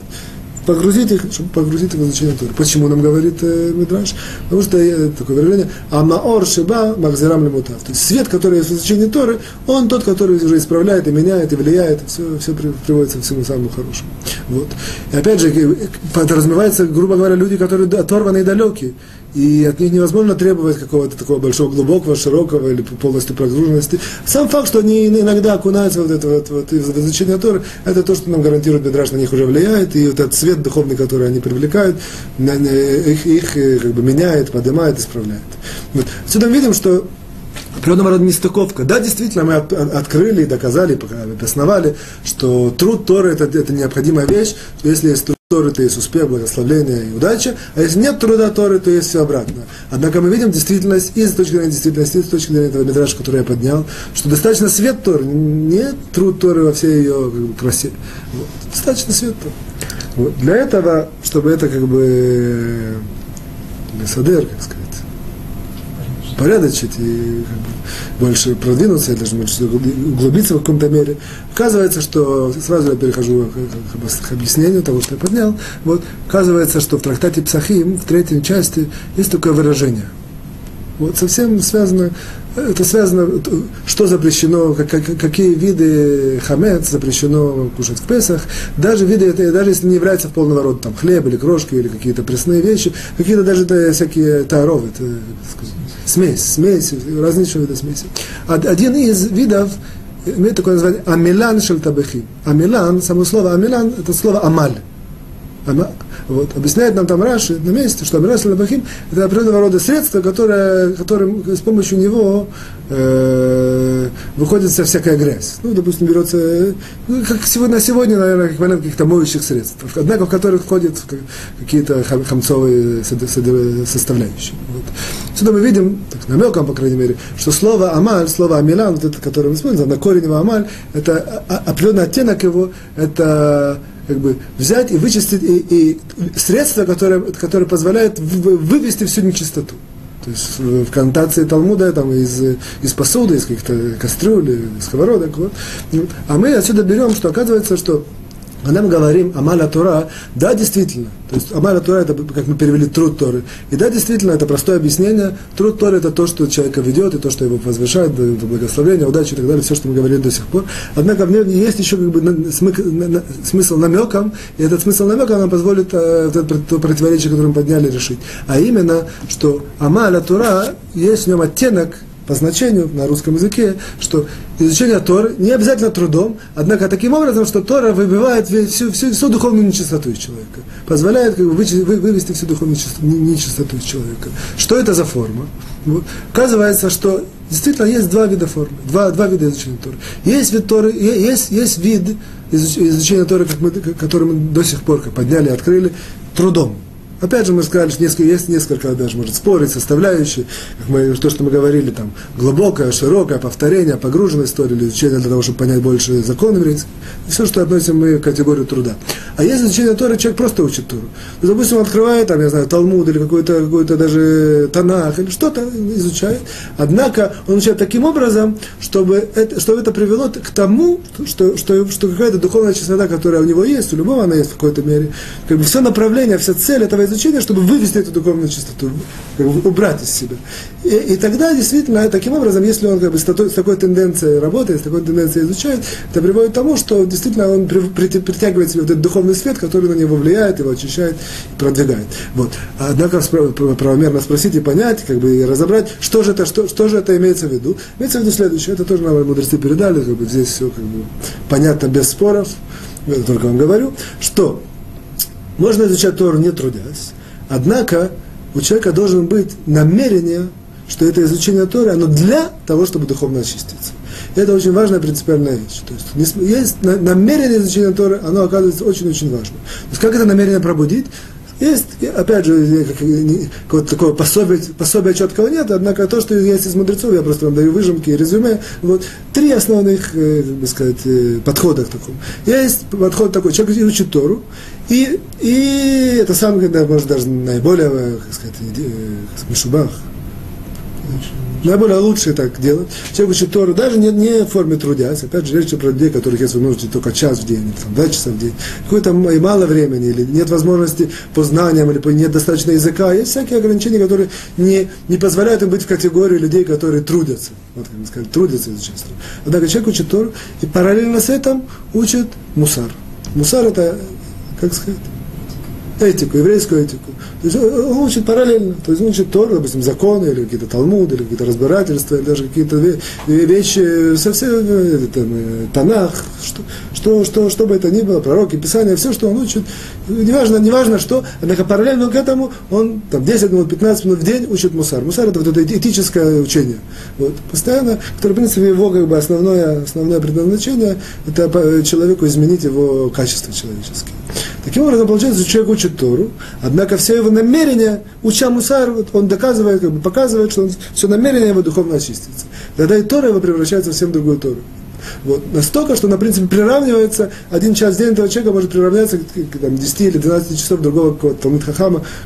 погрузить их, чтобы погрузить их в изучение Торы. Почему нам говорит э, Мидраш? Потому что э, такое выражение «Амаор шиба махзирам лемутав». То есть свет, который есть в изучении Торы, он тот, который уже исправляет и меняет, и влияет, все, все приводится к всему самому хорошему. Вот. И опять же, подразумевается, грубо говоря, люди, которые оторваны и далекие и от них невозможно требовать какого-то такого большого, глубокого, широкого или полностью прогруженности. Сам факт, что они иногда окунаются вот это вот, вот в изучение Торы, это то, что нам гарантирует Бедраш, на них уже влияет, и вот этот свет духовный, который они привлекают, их, их как бы меняет, поднимает, исправляет. Вот. Отсюда мы видим, что определенного рода нестыковка. Да, действительно, мы открыли и доказали, обосновали, что труд Торы это, это необходимая вещь, что если есть Торы, то есть успех, благословление и удача, а если нет труда Торы, то есть все обратно. Однако мы видим действительность и с точки зрения действительности, и с точки зрения этого медраша, который я поднял, что достаточно свет Торы, не труд Торы во всей ее как бы, красе. Вот. Достаточно свет Торы. Вот. Для этого, чтобы это как бы Бесадер, как сказать, упорядочить и как бы, больше продвинуться, или даже может, углубиться в каком-то мере. Оказывается, что, сразу я перехожу к, к объяснению того, что я поднял, вот, оказывается, что в трактате Псахим, в третьей части, есть такое выражение. Вот совсем связано, это связано, что запрещено, как, как, какие виды хамец запрещено кушать в Песах, даже виды, даже если не является в полного рода, там, хлеб или крошки, или какие-то пресные вещи, какие-то даже да, всякие таровы, это, сказать, смесь, смесь, различные виды смеси. Один из видов имеет такое название амилан шельтабехи. Амилан, само слово амилан, это слово амаль. Вот. Объясняет нам там Раши на месте, что Амирас Лабахим – это определенного рода средство, которое, которым с помощью него э, выходит вся всякая грязь. Ну, допустим, берется, ну, как сегодня, на сегодня, наверное, как вариант каких-то моющих средств, однако в которых входят какие-то хамцовые составляющие. Вот. Сюда мы видим, так, намеком, по крайней мере, что слово «амаль», слово «амилан», вот это, которое мы используем, на корень его «амаль», это определенный оттенок его, это как бы взять и вычистить и, и средства, которые, которые позволяют вывести всю нечистоту. То есть в коннотации Талмуда там, из, из посуды, из каких-то кастрюль, из сковородок. Вот. А мы отсюда берем, что оказывается, что когда мы говорим Амаля Тура, да, действительно, то есть Амаля Тура это, как мы перевели, труд Торы. И да, действительно, это простое объяснение. Труд Торы это то, что человека ведет, и то, что его возвышает, это благословение, удачи и так далее, все, что мы говорили до сих пор. Однако в нем есть еще как бы смысл намеком, и этот смысл намека нам позволит э, то противоречие, которое мы подняли, решить. А именно, что Амаля Тура, есть в нем оттенок по значению на русском языке, что изучение Торы не обязательно трудом, однако таким образом, что Тора выбивает всю, всю, всю духовную нечистоту из человека, позволяет как бы, вывести всю духовную нечистоту из человека. Что это за форма? Оказывается, что действительно есть два вида формы, два, два вида изучения Торы. Есть вид Торы, есть, есть вид изучения Торы, как мы, который мы до сих пор подняли, открыли, трудом. Опять же, мы сказали, что несколько, есть несколько даже, может, спорить, составляющие, как мы, то, что мы говорили, там, глубокое, широкое, повторение, погруженная история, или изучение для того, чтобы понять больше закон еврейский, все, что относим мы к категории труда. А если изучение Торы, человек просто учит Тору. Ну, допустим, он открывает, там, я знаю, Талмуд или какой-то какой даже Танах, или что-то изучает, однако он учит таким образом, чтобы это, чтобы это привело к тому, что, что, что какая-то духовная чистота, которая у него есть, у любого она есть в какой-то мере, как бы все направление, вся цель этого изучения, чтобы вывести эту духовную чистоту, убрать из себя. И, и тогда действительно, таким образом, если он как бы, с, такой, с такой тенденцией работает, с такой тенденцией изучает, это приводит к тому, что действительно он при, при, притягивает себе вот этот духовный свет, который на него влияет, его очищает и продвигает. Вот. Однако правомерно спросить и понять, как бы и разобрать, что же это, что, что же это имеется в виду. Имеется в виду следующее, это тоже нам мудрецы передали, как бы здесь все как бы понятно без споров, я только вам говорю, что можно изучать Тору не трудясь, однако у человека должен быть намерение, что это изучение Торы, оно для того, чтобы духовно очиститься. Это очень важная принципиальная вещь. То есть, есть намерение изучения Торы, оно оказывается очень-очень важно. То есть, как это намерение пробудить? Есть, опять же, какое-то такое пособие, пособия четкого нет, однако то, что есть из мудрецов, я просто вам даю выжимки и резюме. Вот три основных, э, как бы сказать, э, подхода к такому. Есть подход такой, человек учит Тору, и, и это самое, когда, может, даже наиболее, как сказать, мишубах, наиболее лучше так делать. Человек учит Тору, даже не, не в форме трудясь. Опять же, речь про людей, которых есть возможность только час в день, там, два часа в день. Какое-то и мало времени, или нет возможности по знаниям, или нет достаточно языка. Есть всякие ограничения, которые не, не позволяют им быть в категории людей, которые трудятся. Вот, как сказать, трудятся Тору. Однако человек учит Тору, и параллельно с этим учит мусар. Мусар это, как сказать, этику, еврейскую этику. То есть он учит параллельно, то есть он учит Тору, допустим, законы, или какие-то талмуды, или какие-то разбирательства, или даже какие-то вещи, совсем, э, там, э, Танах, что, что, что, что бы это ни было, пророки, Писания, все, что он учит, неважно, неважно что, однако параллельно к этому он там, 10 минут, 15 минут в день учит мусар. Мусар это вот это этическое учение. Вот, постоянно, которое, в принципе, его как бы основное, основное предназначение, это человеку изменить его качества человеческие. Таким образом, получается, человек учит Тору, однако все его намерения, уча Мусар, он доказывает, как бы показывает, что он, все намерение его духовно очистится. Тогда и Тора его превращается в совсем другую Тору. Вот. Настолько, что, на принципе, приравнивается, один час в день этого человека может приравняться к, там, 10 или 12 часов другого какого-то Талмит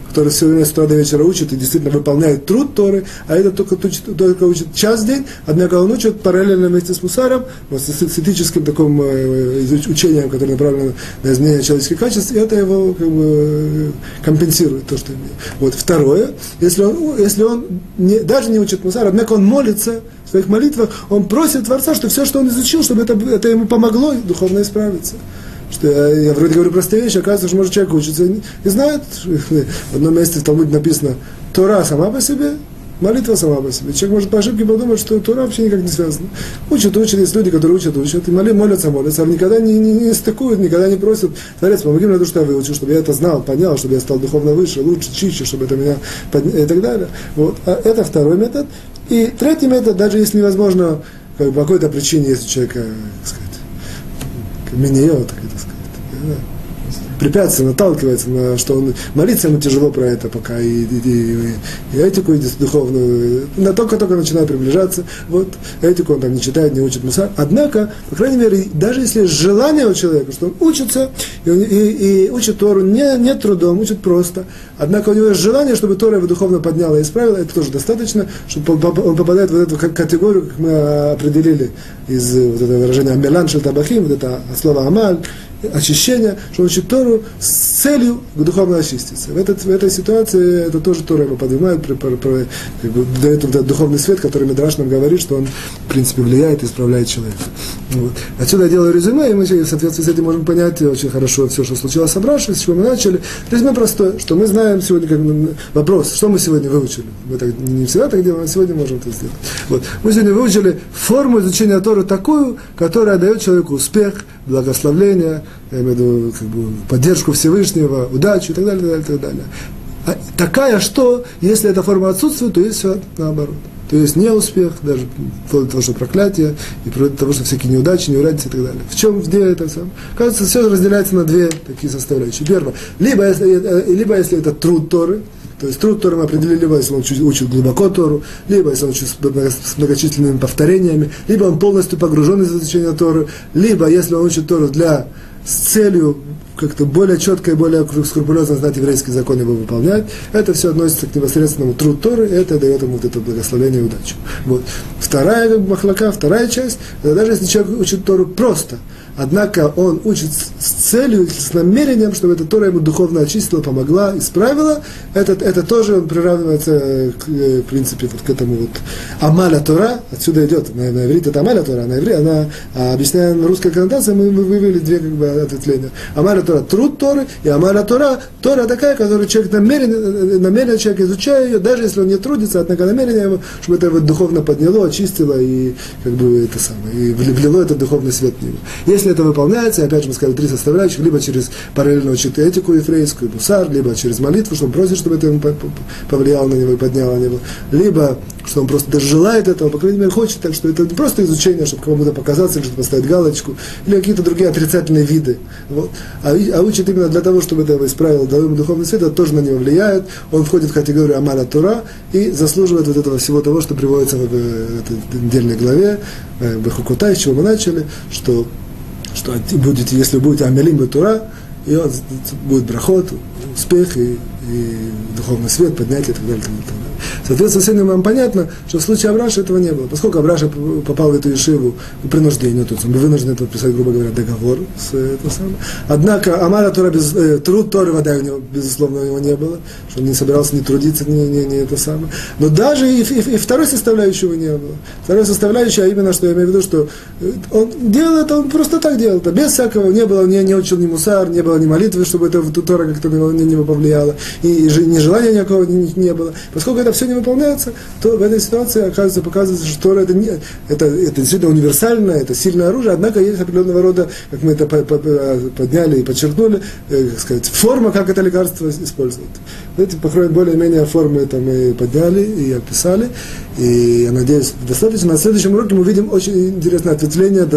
который все время с утра до вечера учит и действительно выполняет труд Торы, а этот только, только учит час в день, однако он учит параллельно вместе с Мусаром, вот, с, этическим таким э, учением, которое направлено на изменение человеческих качеств, и это его как бы, компенсирует то, что имеет. Вот. Второе, если он, если он не, даже не учит Мусар, однако он молится, своих молитвах, он просит Творца, что все, что он изучил, чтобы это, это ему помогло духовно исправиться. Что я, я вроде говорю простые вещи, оказывается, что может человек учится и, и знает, в одном месте в Талмуде написано, Тора сама по себе, молитва сама по себе. Человек может по ошибке подумать, что Тора вообще никак не связана. Учат, учат, есть люди, которые учат, учат, и молятся, молятся, а никогда не, не, не стыкуют, никогда не просят, Творец, помоги мне, что я выучил, чтобы я это знал, понял, чтобы я стал духовно выше, лучше, чище, чтобы это меня подня... и так далее. Вот. А это второй метод. И третий метод, даже если невозможно, как по какой-то причине, если человека, так сказать, минье, так сказать, препятствие, наталкивается на что он молиться ему тяжело про это пока и, и, и, и этику и духовную, на только-только начинает приближаться, вот, этику он там не читает, не учит мусар. Однако, по крайней мере, даже если желание у человека, что он учится и, и, и учит Тору не, не трудом, учит просто, однако у него есть желание, чтобы Тора его духовно подняла и исправила, это тоже достаточно, чтобы он попадает в эту категорию, как мы определили из вот этого выражения «амелан шель табахим», вот это слово «амаль», очищения, что он учит Тору с целью духовно очиститься. В, этот, в этой ситуации это тоже Тора его поднимает, при, при, при, как бы, дает этот духовный свет, который Медраш нам говорит, что он, в принципе, влияет и исправляет человека. Вот. Отсюда я делаю резюме, и мы в соответствии с этим можем понять очень хорошо все, что случилось с Абрашей, с чего мы начали. Резюме простое, что мы знаем сегодня, как вопрос, что мы сегодня выучили. Мы так, не всегда так делаем, а сегодня можем это сделать. Вот. Мы сегодня выучили форму изучения Торы такую, которая дает человеку успех, благословление, я имею в виду как бы, поддержку Всевышнего, удачу и так далее, и так далее, и так далее. А такая, что если эта форма отсутствует, то есть все наоборот. То есть неуспех, даже вплоть до того, что проклятие, и вплоть до того, что всякие неудачи, неурядицы и так далее. В чем, где это сам? Кажется, все разделяется на две такие составляющие. Первое, либо если, э, либо если это труд Торы, то есть труд Торы мы определили, либо если он учит глубоко Тору, либо если он учит с многочисленными повторениями, либо он полностью погружен из изучения Торы, либо если он учит Тору для, с целью как-то более четко и более скрупулезно знать еврейский закон и его выполнять, это все относится к непосредственному труд Торы, и это дает ему вот это благословение и удачу. Вот. Вторая как махлака, вторая часть, это даже если человек учит Тору просто – Однако он учит с целью, с намерением, чтобы эта Тора ему духовно очистила, помогла, исправила. Это, это тоже он приравнивается, э, к, э, в принципе, вот к этому вот Амаля Тора. Отсюда идет, на, на иврите это Амаля Тора, на иврите она, а, объясняя на русской коннотации, мы, вывели две как бы ответвления. Амаля Тора – труд Торы, и Амаля Тора – Тора такая, которую человек намеренно, э, намеренно человек изучая ее, даже если он не трудится, однако намерение его, чтобы это его духовно подняло, очистило и как бы это самое, и влило этот духовный свет в него если это выполняется, опять же мы сказали три составляющих, либо через параллельно учит этику еврейскую, бусар, либо через молитву, что он просит, чтобы это ему повлияло на него и подняло на него, либо что он просто даже желает этого, по крайней мере, хочет, так что это не просто изучение, чтобы кому-то показаться, или чтобы поставить галочку, или какие-то другие отрицательные виды. Вот. А, а учит именно для того, чтобы это исправил, дал ему духовный свет, это тоже на него влияет, он входит в категорию Амаля Тура и заслуживает вот этого всего того, что приводится в, этой недельной главе, э, Бехукутай, с чего мы начали, что, что будете, если будете Амелим Тура, и он будет брахот, успех и, и духовный свет, поднятие и так далее. И так далее. Соответственно, сегодня нам понятно, что в случае Абраша этого не было. Поскольку Абраша попал в эту Ешиву по принуждению, то есть он был вынужден подписать, грубо говоря, договор с это самое. Однако Амара Тора, без, э, труд Торы вода у него, безусловно, у него не было, что он не собирался ни трудиться, ни, ни, ни это самое. Но даже и, и, и второй составляющего не было. Второй составляющий, а именно, что я имею в виду, что э, он делал это, он просто так делал это, без всякого, не было, не, не учил ни мусар, не было ни молитвы, чтобы это Тора как-то не, не повлияло, и, и, и ни желания никакого не, не было. Поскольку это все не выполняется, то в этой ситуации оказывается, показывается, что Тора это, не, это, это действительно универсальное, это сильное оружие, однако есть определенного рода, как мы это подняли и подчеркнули, э, как сказать, форма, как это лекарство используют. Эти, по крайней более-менее формы это мы подняли и описали, и я надеюсь, достаточно. На следующем уроке мы увидим очень интересное ответвление,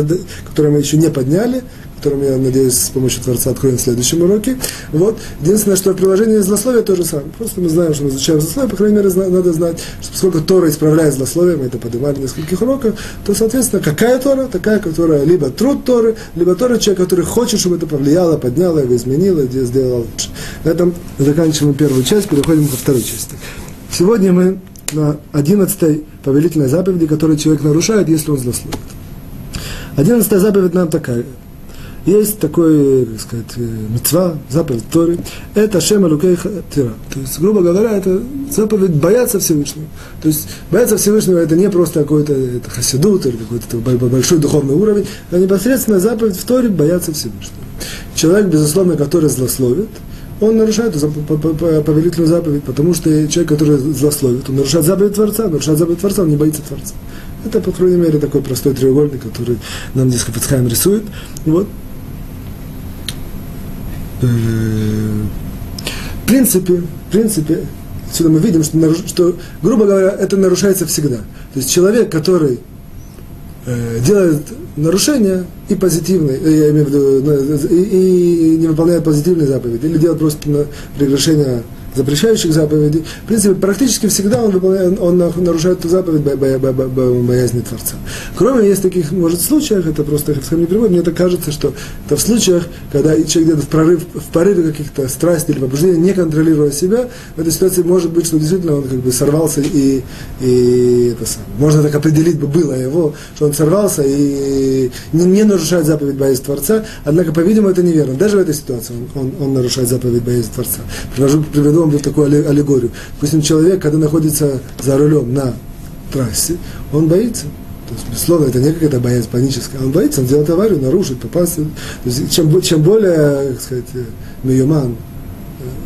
которое мы еще не подняли, которым я надеюсь с помощью Творца откроем в следующем уроке. Вот. Единственное, что в приложении злословия тоже самое. Просто мы знаем, что мы изучаем злословие, по крайней мере, надо знать, что поскольку Тора исправляет злословие, мы это поднимали в нескольких уроках, то, соответственно, какая Тора? Такая, которая либо труд Торы, либо Тора человек, который хочет, чтобы это повлияло, подняло его, изменило, сделало лучше. На этом заканчиваем первую часть, переходим ко второй части. Сегодня мы на одиннадцатой повелительной заповеди, которую человек нарушает, если он злословит. Одиннадцатая заповедь нам такая – есть такой, как сказать, э, мецва, заповедь Торы, это Шема Лукей Тира. То есть, грубо говоря, это заповедь бояться Всевышнего. То есть, бояться Всевышнего это не просто какой-то это хасидут или какой-то большой духовный уровень, а непосредственно заповедь в Торе бояться Всевышнего. Человек, безусловно, который злословит, он нарушает повелительную заповедь, потому что человек, который злословит, он нарушает заповедь Творца, нарушает заповедь Творца, он не боится Творца. Это, по крайней мере, такой простой треугольник, который нам здесь Хафицхайм рисует. Вот. Э, в принципе, в принципе, отсюда мы видим, что, что, грубо говоря, это нарушается всегда. То есть человек, который э, делает нарушения и позитивные, э, я имею в виду, и, и не выполняет позитивные заповеди, или делает просто прегрешение запрещающих заповедей, в принципе, практически всегда он, выполняет, он нарушает эту заповедь боязни Творца. Кроме есть таких, может, случаях, это просто как не приводит, мне так кажется, что это в случаях, когда человек где-то в, прорыв, в порыве каких-то страстей или побуждений, не контролируя себя, в этой ситуации может быть, что действительно он как бы сорвался и, и это самое. Можно так определить бы было его, что он сорвался и не, не нарушает заповедь боязни Творца, однако, по-видимому, это неверно. Даже в этой ситуации он, он, он нарушает заповедь боязни Творца. Привожу, приведу вам такую аллегорию. Допустим, человек, когда находится за рулем на трассе, он боится. То есть, безусловно, это не какая-то боязнь паническая. Он боится, он делает аварию, нарушит, попасть. Чем, чем более, как сказать, миюман,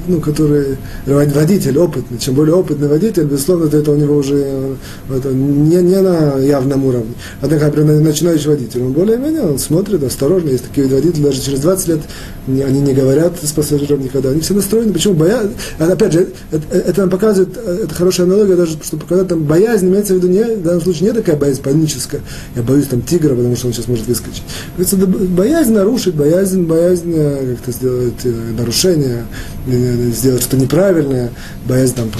ну, который водитель опытный, чем более опытный водитель, безусловно, то это у него уже это не, не на явном уровне. Однако, например, начинающий водитель, он более-менее, он смотрит осторожно, есть такие водители, даже через 20 лет они не говорят с пассажиром никогда, они все настроены, почему боязнь, опять же, это, это нам показывает, это хорошая аналогия, даже чтобы когда там боязнь, имеется в виду не, в данном случае не такая боязнь паническая, я боюсь там тигра, потому что он сейчас может выскочить. Боязнь нарушить, боязнь, боязнь э, как-то сделать э, нарушение, сделать что-то неправильное, боязнь там,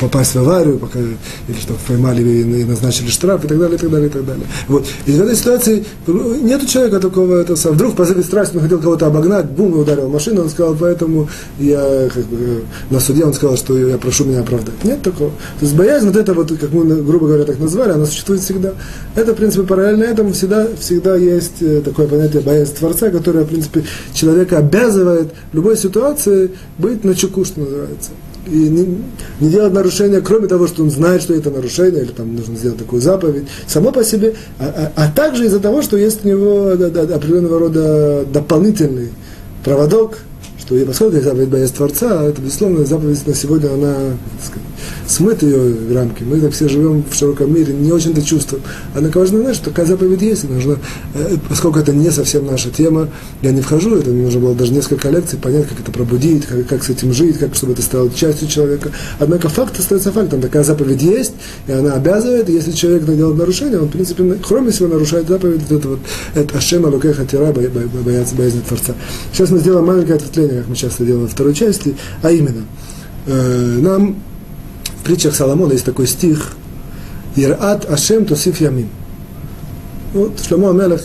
попасть в аварию, пока, или что поймали и назначили штраф и так далее, и так далее, и так далее. Вот. И в этой ситуации нет человека такого, это, вдруг по страсти он хотел кого-то обогнать, бум, ударил машину, он сказал, поэтому я как бы, на суде он сказал, что я прошу меня оправдать. Нет такого. То есть боязнь, вот это вот, как мы, грубо говоря, так назвали, она существует всегда. Это, в принципе, параллельно этому всегда, всегда есть э, такое понятие боязнь Творца, которое, в принципе, человека обязывает в любой ситуации быть на чеку, что называется. И не, не делать нарушения, кроме того, что он знает, что это нарушение, или там нужно сделать такую заповедь, само по себе, а, а, а также из-за того, что есть у него да, да, определенного рода дополнительный проводок, что и поскольку заповедь боязнь Творца, это, безусловно, заповедь на сегодня, она, так сказать, смыт ее рамки. Мы так все живем в широком мире, не очень-то чувствуем. Однако важно знать, что такая заповедь есть, нужно, э, поскольку это не совсем наша тема, я не вхожу, это мне нужно было даже несколько лекций понять, как это пробудить, как, как с этим жить, как, чтобы это стало частью человека. Однако факт остается фактом, такая заповедь есть, и она обязывает, если человек делает нарушение, он, в принципе, кроме всего нарушает заповедь, это вот, это Ашема Лукеха Тира, боязнь, боязнь Творца. Сейчас мы сделаем маленькое ответвление, как мы часто делаем во второй части, а именно, э, нам притчах Соломона есть такой стих Ират Ашем Тосиф Ямин. Вот Шломо Амелах,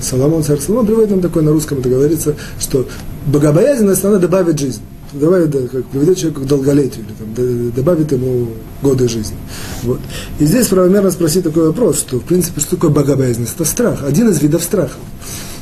Соломон, царь Соломон приводит нам такое на русском, это говорится, что богобоязненность, она добавит жизнь добавит, как приведет человека к долголетию, или там, добавит ему годы жизни. Вот. И здесь правомерно спросить такой вопрос, что в принципе, что такое богобоязненность? Это страх, один из видов страха.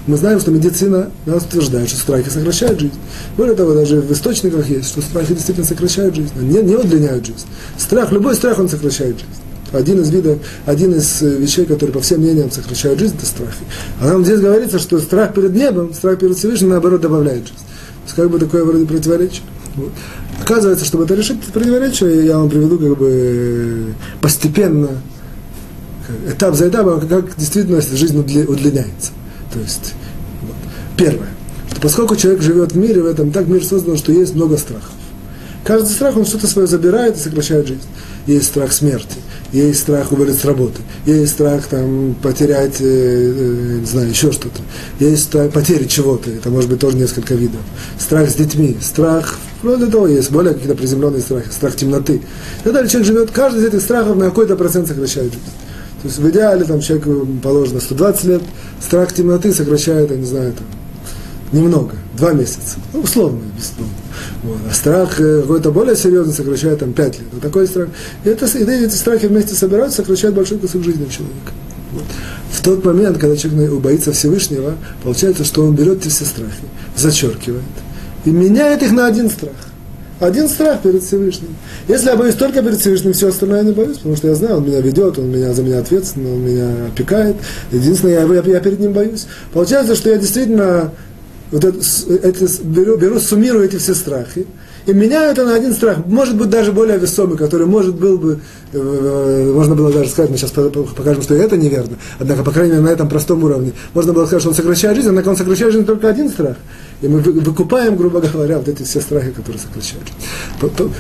Мы знаем, что медицина нас утверждает, что страхи сокращают жизнь. Более того, даже в источниках есть, что страхи действительно сокращают жизнь, не, не удлиняют жизнь. Страх, любой страх, он сокращает жизнь. Один из видов, один из э, вещей, которые по всем мнениям сокращают жизнь, это страхи. А нам здесь говорится, что страх перед небом, страх перед Всевышним, наоборот, добавляет жизнь. То есть как бы такое вроде противоречие. Вот. Оказывается, чтобы это решить противоречие, я вам приведу как бы постепенно, этап за этапом, как действительно жизнь удлиняется. То есть, вот. первое, что поскольку человек живет в мире, в этом так мир создан, что есть много страхов. Каждый страх, он что-то свое забирает и сокращает жизнь. Есть страх смерти, есть страх уволить с работы, есть страх там, потерять, э, э, не знаю, еще что-то, есть страх потери чего-то, это может быть тоже несколько видов. Страх с детьми, страх, вроде того, есть более какие-то приземленные страхи, страх темноты. И так далее. Человек живет, каждый из этих страхов на какой-то процент сокращает жизнь. То есть в идеале там, человеку положено 120 лет, страх темноты сокращает, я не знаю, там, немного, два месяца. Ну, условно, безусловно. Вот. А страх э, какой-то более серьезный сокращает там 5 лет. Вот такой страх. И, это, и эти страхи вместе собираются, сокращают большой кусок жизни человека. Вот. В тот момент, когда человек боится Всевышнего, получается, что он берет эти все страхи, зачеркивает и меняет их на один страх. Один страх перед Всевышним. Если я боюсь только перед Всевышним, все остальное я не боюсь, потому что я знаю, он меня ведет, он меня за меня ответственен, он меня опекает. Единственное, я, я, я перед ним боюсь. Получается, что я действительно вот это, это, беру, беру, суммирую эти все страхи, и меняю это на один страх, может быть, даже более весомый, который, может, был бы, э, можно было даже сказать, мы сейчас покажем, что это неверно, однако, по крайней мере, на этом простом уровне, можно было сказать, что он сокращает жизнь, однако он сокращает жизнь только один страх. И мы выкупаем, грубо говоря, вот эти все страхи, которые сокращают.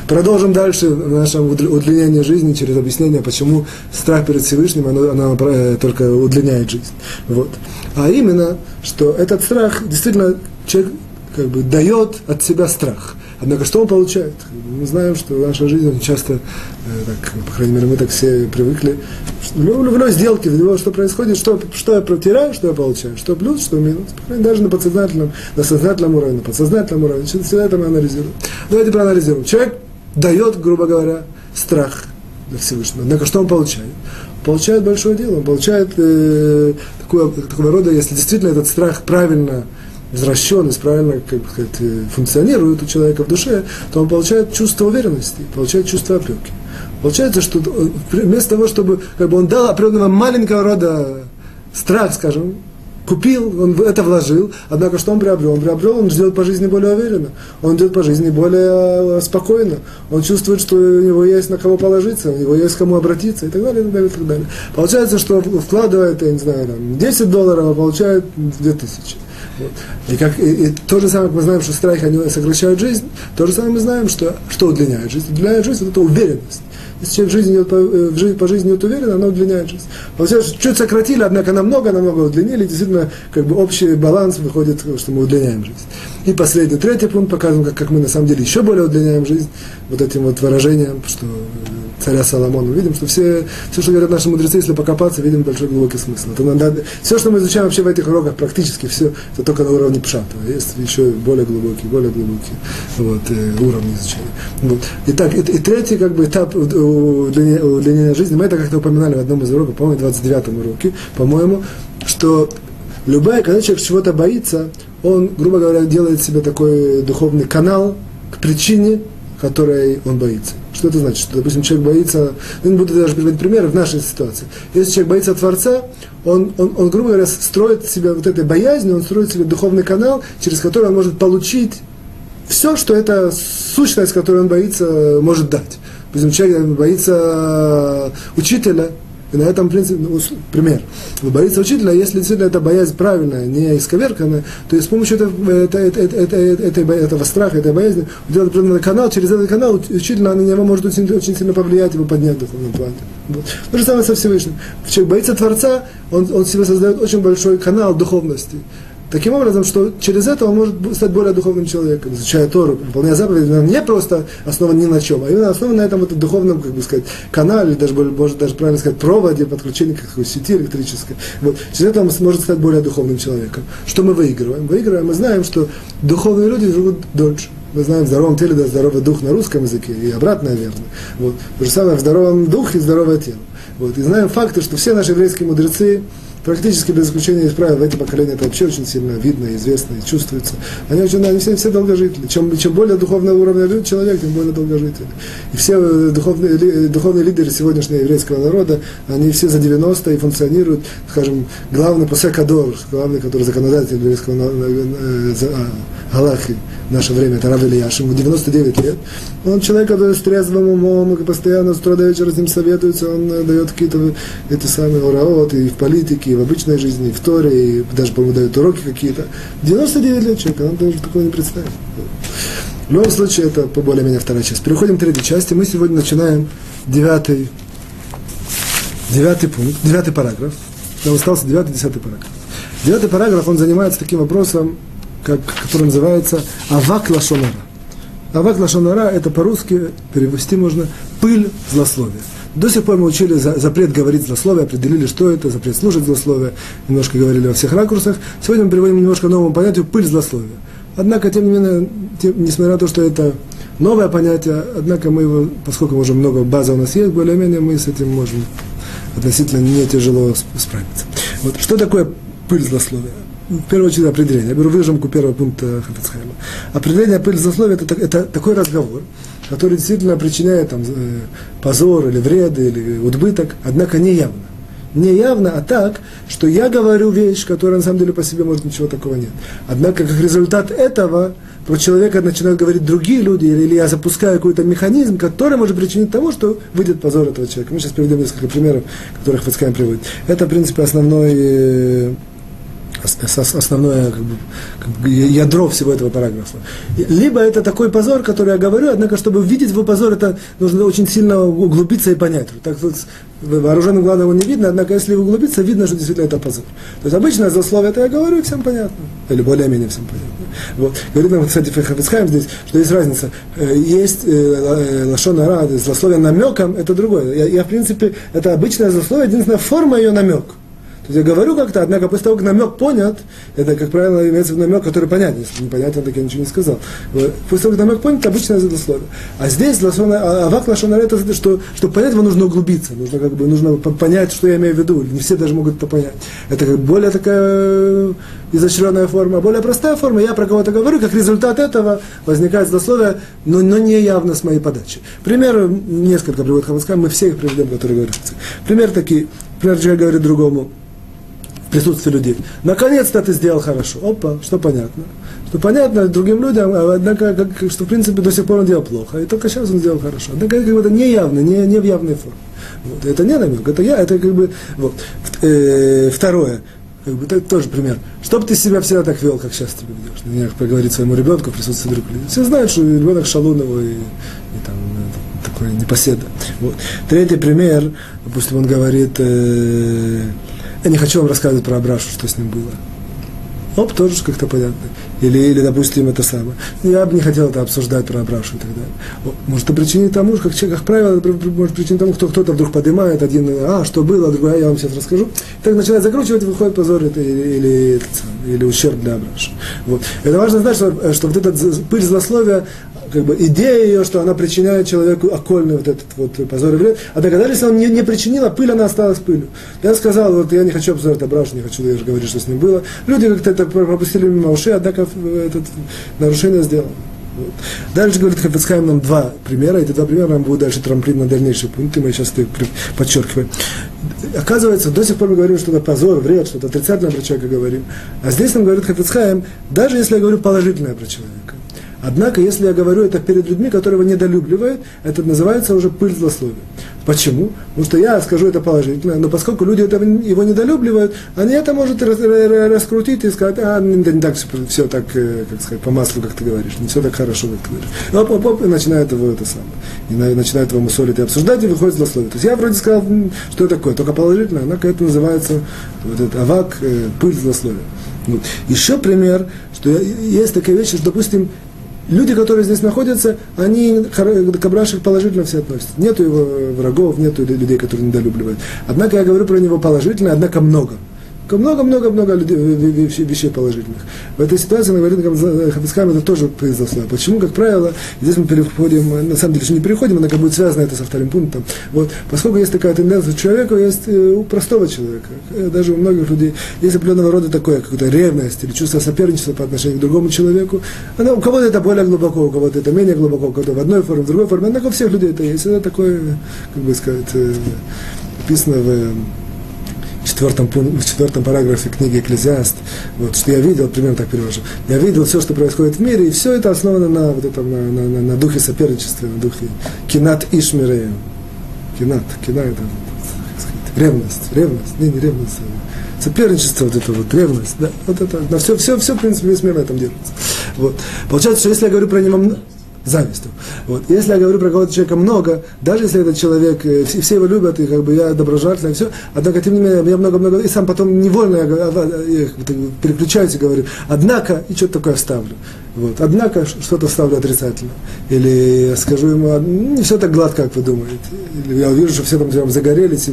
Продолжим дальше наше удлинение жизни через объяснение, почему страх перед Всевышним, оно, оно э, только удлиняет жизнь. Вот. А именно, что этот страх действительно человек как бы дает от себя страх. Однако что он получает? Мы знаем, что наша жизнь очень часто, э, так, по крайней мере, мы так все привыкли, что в любой сделке, в любой, что происходит, что, что я протираю, что я получаю, что плюс, что минус. Даже на подсознательном, на сознательном уровне, на подсознательном уровне. Всегда это мы анализируем. Давайте проанализируем. Человек дает, грубо говоря, страх для Всевышнего. Однако что он получает? Получает большое дело, он получает э, такое, такого рода, если действительно этот страх правильно возвращенность, правильно как бы сказать, э, функционирует у человека в душе, то он получает чувство уверенности, получает чувство опеки. Получается, что э, вместо того, чтобы как бы он дал определенного маленького рода страх, скажем, купил, он это вложил, однако что он приобрел? Он приобрел, он живет по жизни более уверенно, он идет по жизни более э, спокойно, он чувствует, что у него есть на кого положиться, у него есть к кому обратиться и так далее, и так далее, и так далее. Получается, что вкладывает, я не знаю, там, 10 долларов, а получает 2000. И, как, и, и то же самое, как мы знаем, что страхи они сокращают жизнь, то же самое мы знаем, что, что удлиняет жизнь. Удлиняет жизнь вот это уверенность. Если человек в жизни идет по, э, в жизнь, по жизни идет уверенно, она удлиняет жизнь. Получается, чуть сократили, однако намного-намного удлинили, действительно, как бы общий баланс выходит, что мы удлиняем жизнь. И последний, третий пункт показываем, как, как мы на самом деле еще более удлиняем жизнь, вот этим вот выражением, что э, царя Соломона. Видим, что все, все, что говорят наши мудрецы, если покопаться, видим большой глубокий смысл. Это надо, все, что мы изучаем вообще в этих уроках, практически все, это только на уровне пшата. Есть еще более глубокие, более глубокие вот, э, уровни изучения. Вот. Итак, и, и третий как бы, этап удлинения, удлинения жизни, мы это как-то упоминали в одном из уроков, по-моему, 29 уроке, по-моему, что любая, когда человек чего-то боится, он, грубо говоря, делает себе такой духовный канал к причине, которой он боится. Что это значит? Что, допустим, человек боится, ну, не буду даже приводить примеры в нашей ситуации. Если человек боится Творца, он, он, он, грубо говоря, строит себе вот этой боязнью, он строит себе духовный канал, через который он может получить все, что эта сущность, которую он боится, может дать. Допустим, человек боится учителя, и на этом, в принципе, ну, пример. Боится учителя, если действительно эта боязнь правильная, не исковерканная, то есть с помощью этого, это, это, это, это, этого страха, этой боязни, делать определенный канал, через этот канал учитель на него может очень, очень сильно повлиять, его поднять в духовном плане. Вот. То же самое со Всевышним. Человек боится Творца, он, он себе создает очень большой канал духовности. Таким образом, что через это он может стать более духовным человеком, изучая Тору, выполняя заповеди, но не просто основан ни на чем, а именно основан на этом вот духовном, как бы сказать, канале, даже, может даже правильно сказать, проводе, подключении к какой сети электрической. Вот. Через это он может стать более духовным человеком. Что мы выигрываем? Выигрываем, мы знаем, что духовные люди живут дольше. Мы знаем, в здоровом теле да здоровый дух на русском языке, и обратно верно. Вот. То же самое в здоровом духе и здоровое тело. Вот. И знаем факты, что все наши еврейские мудрецы, практически без исключения из правил, в эти поколения это вообще очень сильно видно, известно и чувствуется. Они очень, они все, все долгожители. Чем, чем более духовного уровня человек, тем более долгожитель. И все э, духовные, э, духовные лидеры сегодняшнего еврейского народа, они все за 90 и функционируют, скажем, главный Кадор, главный, который законодатель еврейского э, а, Галахи, в наше время, это Рав Ильяш, ему 99 лет. Он человек, который с трезвым умом, и постоянно с утра до вечера с ним советуется, он дает какие-то эти самые ураоты и в политике, в обычной жизни, и в Торе, и даже, по-моему, дает уроки какие-то. 99 лет человека, он даже такого не представит. В любом случае, это по более-менее вторая часть. Переходим к третьей части. Мы сегодня начинаем девятый, девятый пункт, девятый параграф. Там остался девятый, десятый параграф. Девятый параграф, он занимается таким вопросом, как, который называется «Авак лашонара». «Авак лашонара» – это по-русски перевести можно «пыль злословия». До сих пор мы учили за, запрет говорить злословие, определили, что это, запрет слушать злословие, немножко говорили во всех ракурсах. Сегодня мы переводим немножко новому понятию «пыль злословия». Однако, тем не менее, тем, несмотря на то, что это новое понятие, однако мы его, поскольку уже много базы у нас есть, более-менее мы с этим можем относительно не тяжело справиться. Вот, что такое пыль злословия? в первую очередь определение. Я беру выжимку первого пункта Хафицхайма. Определение пыль злословия это, это такой разговор, который действительно причиняет там, э, позор или вред или убыток, однако не явно. Не явно, а так, что я говорю вещь, которая на самом деле по себе может ничего такого нет. Однако как результат этого про человека начинают говорить другие люди, или, я запускаю какой-то механизм, который может причинить того, что выйдет позор этого человека. Мы сейчас приведем несколько примеров, которых Фацкайм приводит. Это, в принципе, основной э, основное как бы, как бы, ядро всего этого параграфа. Либо это такой позор, который я говорю, однако, чтобы видеть его позор, это нужно очень сильно углубиться и понять. Так вот, вооруженным глазом его не видно, однако, если углубиться, видно, что действительно это позор. То есть обычно за слово это я говорю, всем понятно. Или более-менее всем понятно. Вот. Говорит нам, кстати, Фехавицхайм здесь, что есть разница. Э, есть э, э, лашон рад, злословие намеком, это другое. Я, я, в принципе, это обычное злословие, единственная форма ее намек. То есть я говорю как-то, однако после того, как намек понят, это, как правило, имеется в намек, который понятен. Если непонятно, так я ничего не сказал. После того, как намек понят, это обычное злословие. А здесь а, авак лашон это что, чтобы понять его, нужно углубиться. Нужно, как бы, нужно понять, что я имею в виду. Не все даже могут это понять. Это как более такая изощренная форма. Более простая форма, я про кого-то говорю, как результат этого возникает злословие, но, но не явно с моей подачи. Примеры несколько приводит Хамаскам, мы все их приведем, которые говорят. Пример такие. Например, человек говорит другому, присутствии людей. Наконец-то ты сделал хорошо. Опа, что понятно. Что понятно другим людям, а однако, как, что в принципе до сих пор он делал плохо. И только сейчас он сделал хорошо. Однако как бы это не явно, не, не в явной форме. Вот. Это не намек, это я, это как бы... Вот. Э, второе. Как бы, это тоже пример. Чтобы ты себя всегда так вел, как сейчас тебе ведешь. Например, поговорить своему ребенку в присутствии других людей. Все знают, что ребенок шалунова и, и там, такой непоседа. Вот. Третий пример, допустим, он говорит, э, я не хочу вам рассказывать про Абрашу, что с ним было. Оп, тоже как-то понятно. Или, или, допустим, это самое. Я бы не хотел это обсуждать про Абрашу и так далее. Может, это причинить тому, как, как правило, может причинить тому, кто кто-то вдруг поднимает один, а, что было, другое, а я вам сейчас расскажу. И так начинает закручивать, выходит позор это, или, или, или ущерб для Абраша. Вот. Это важно знать, что, что вот этот пыль злословия, как бы идея ее, что она причиняет человеку окольный вот этот вот позор и вред. А догадались, он не, не причинил, а пыль, она осталась пылью. Я сказал, вот я не хочу обзорить Абрашу, не хочу даже говорить, что с ним было. Люди как-то это пропустили мимо ушей, однако это нарушение сделано. Вот. Дальше говорит Хафицхайм нам два примера. Эти два примера нам будут дальше трамплин на дальнейшие пункты. Мы сейчас их подчеркиваем. Оказывается, до сих пор мы говорим, что это позор, вред, что это отрицательное про человека говорим. А здесь нам говорит Хафицхайм, даже если я говорю положительное про человека, Однако, если я говорю это перед людьми, которые его недолюбливают, это называется уже пыль злословия. Почему? Потому что я скажу это положительно, но поскольку люди это, его недолюбливают, они это могут раскрутить и сказать, а, не, не так все, все так, э, как сказать, по маслу, как ты говоришь, не все так хорошо, как ты говоришь. Оп, оп, оп, и начинают его это самое. И начинают его мусолить и обсуждать, и выходит злословие. То есть я вроде сказал, что это такое, только положительно, однако это называется вот этот авак, э, пыль злословия. Вот. Еще пример, что есть такая вещь, что, допустим, люди, которые здесь находятся, они к Абраших положительно все относятся. Нету его врагов, нету людей, которые недолюбливают. Однако я говорю про него положительно, однако много. Много-много-много вещей положительных. В этой ситуации мы говорим, Хафицхайм это тоже произошло. Почему, как правило, здесь мы переходим, на самом деле, не переходим, однако будет связано это со вторым пунктом. Вот, поскольку есть такая тенденция у человека, есть э, у простого человека, э, даже у многих людей, есть определенного рода такое, какая-то ревность или чувство соперничества по отношению к другому человеку. Она, у кого-то это более глубоко, у кого-то это менее глубоко, у кого-то в одной форме, в другой форме. Однако у всех людей это есть. Это такое, как бы сказать, э, написано в четвертом, в четвертом параграфе книги «Экклезиаст», вот, что я видел, примерно так перевожу, я видел все, что происходит в мире, и все это основано на, вот этом, на, на, на, на духе соперничества, на духе кинат Ишмирея. Кинат, кина это, ревность, ревность, не, не ревность, а соперничество, вот это вот, ревность, да, вот это, на все, все, все, в принципе, весь мир на этом держится. Вот. Получается, что если я говорю про него завистью. Вот. Если я говорю про кого-то человека много, даже если этот человек, э, все, все его любят, и как бы я доброжелательный, все, однако, тем не менее, я много-много, и сам потом невольно я, я, я переключаюсь и говорю, однако, и что-то такое вставлю. Вот. Однако что-то ставлю отрицательно. Или скажу ему, не все так гладко, как вы думаете. Или я увижу, что все там, там загорелись,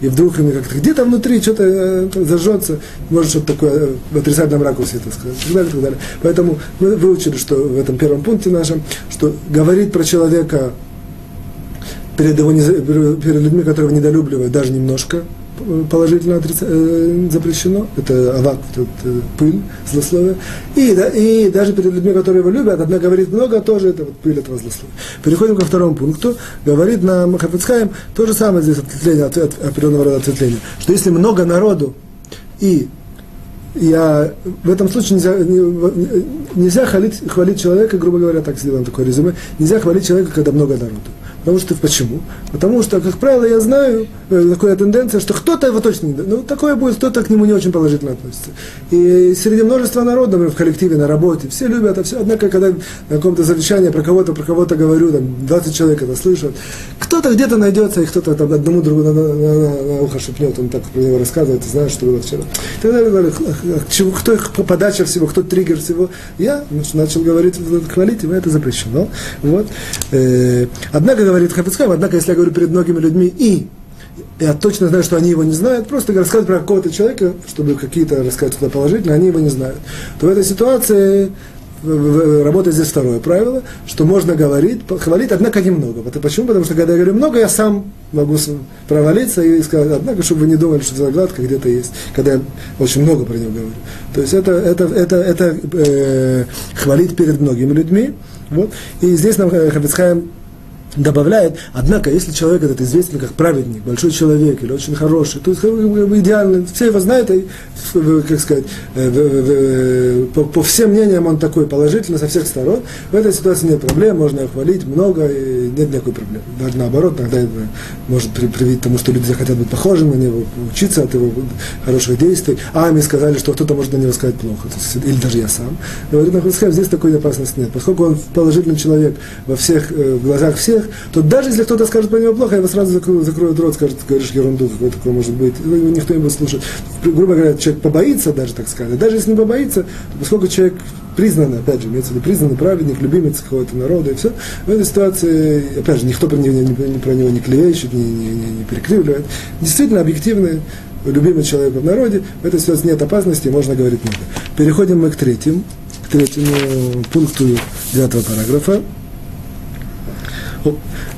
и вдруг мне как-то где-то внутри что-то э, зажжется, может что-то такое э, в отрицательном ракурсе это сказать. И так далее, и так далее. Поэтому мы выучили, что в этом первом пункте нашем, что говорить про человека перед, его, перед людьми, которые его недолюбливают, даже немножко, положительно отрица, э, запрещено, это авак, это, это пыль, злословие, и, да, и даже перед людьми, которые его любят, одна говорит много, тоже это вот пыль этого злословия. Переходим ко второму пункту, говорит на Хафицхайм, то же самое здесь ответвление, от, от определенного рода ответвления, что если много народу и я в этом случае нельзя, нельзя хвалить, хвалить человека, грубо говоря, так сделаем такое резюме, нельзя хвалить человека, когда много народу. Потому что почему? Потому что, как правило, я знаю, э, такая тенденция, что кто-то его точно не... Ну, такое будет, кто-то к нему не очень положительно относится. И среди множества народа, в коллективе, на работе, все любят это все. Однако, когда на каком-то завещании про кого-то, про кого-то говорю, там, 20 человек это слышат, кто-то где-то найдется, и кто-то там одному другу на, на, на, на ухо шепнет, он так про него рассказывает, ты знаешь, что было вчера. И так далее, кто их подача всего, кто триггер всего. Я начал говорить, хвалить, и это запрещено. Вот. Э, однако, говорит Хафицхайм, однако, если я говорю перед многими людьми и я точно знаю, что они его не знают, просто рассказывать про какого-то человека, чтобы какие-то рассказать что-то положительное, они его не знают, то в этой ситуации работает здесь второе правило, что можно говорить, хвалить, однако немного. Почему? Потому что когда я говорю много, я сам могу провалиться и сказать, однако, чтобы вы не думали, что загадка где-то есть, когда я очень много про него говорю. То есть это, это, это, это э, хвалить перед многими людьми. Вот. И здесь нам э, Хабицхайм добавляет, однако, если человек этот известен как праведник, большой человек или очень хороший, то есть идеально, все его знают, как сказать, э, по, всем мнениям он такой положительный со всех сторон, в этой ситуации нет проблем, можно его хвалить много, и нет никакой проблемы. Даже наоборот, тогда это может привить тому, что люди захотят быть похожими на него, учиться от его хороших действий, а мне сказали, что кто-то может на него сказать плохо, есть, или даже я сам. Говорит, здесь такой опасности нет, поскольку он положительный человек во всех, э, в глазах всех, то даже если кто-то скажет про него плохо, я его сразу закрою, закрою рот, скажет, говоришь ерунду, какой такой может быть, никто не будет слушать. Грубо говоря, человек побоится даже, так сказать. Даже если не побоится, то поскольку человек признанный, опять же, имеется в виду признанный праведник, любимец какого-то народа, и все, в этой ситуации, опять же, никто про него, не, не, про него не клеещет, не, не, не, не перекривливает. Действительно, объективный, любимый человек в народе, в этой ситуации нет опасности, можно говорить много. Переходим мы к третьему, к третьему пункту девятого параграфа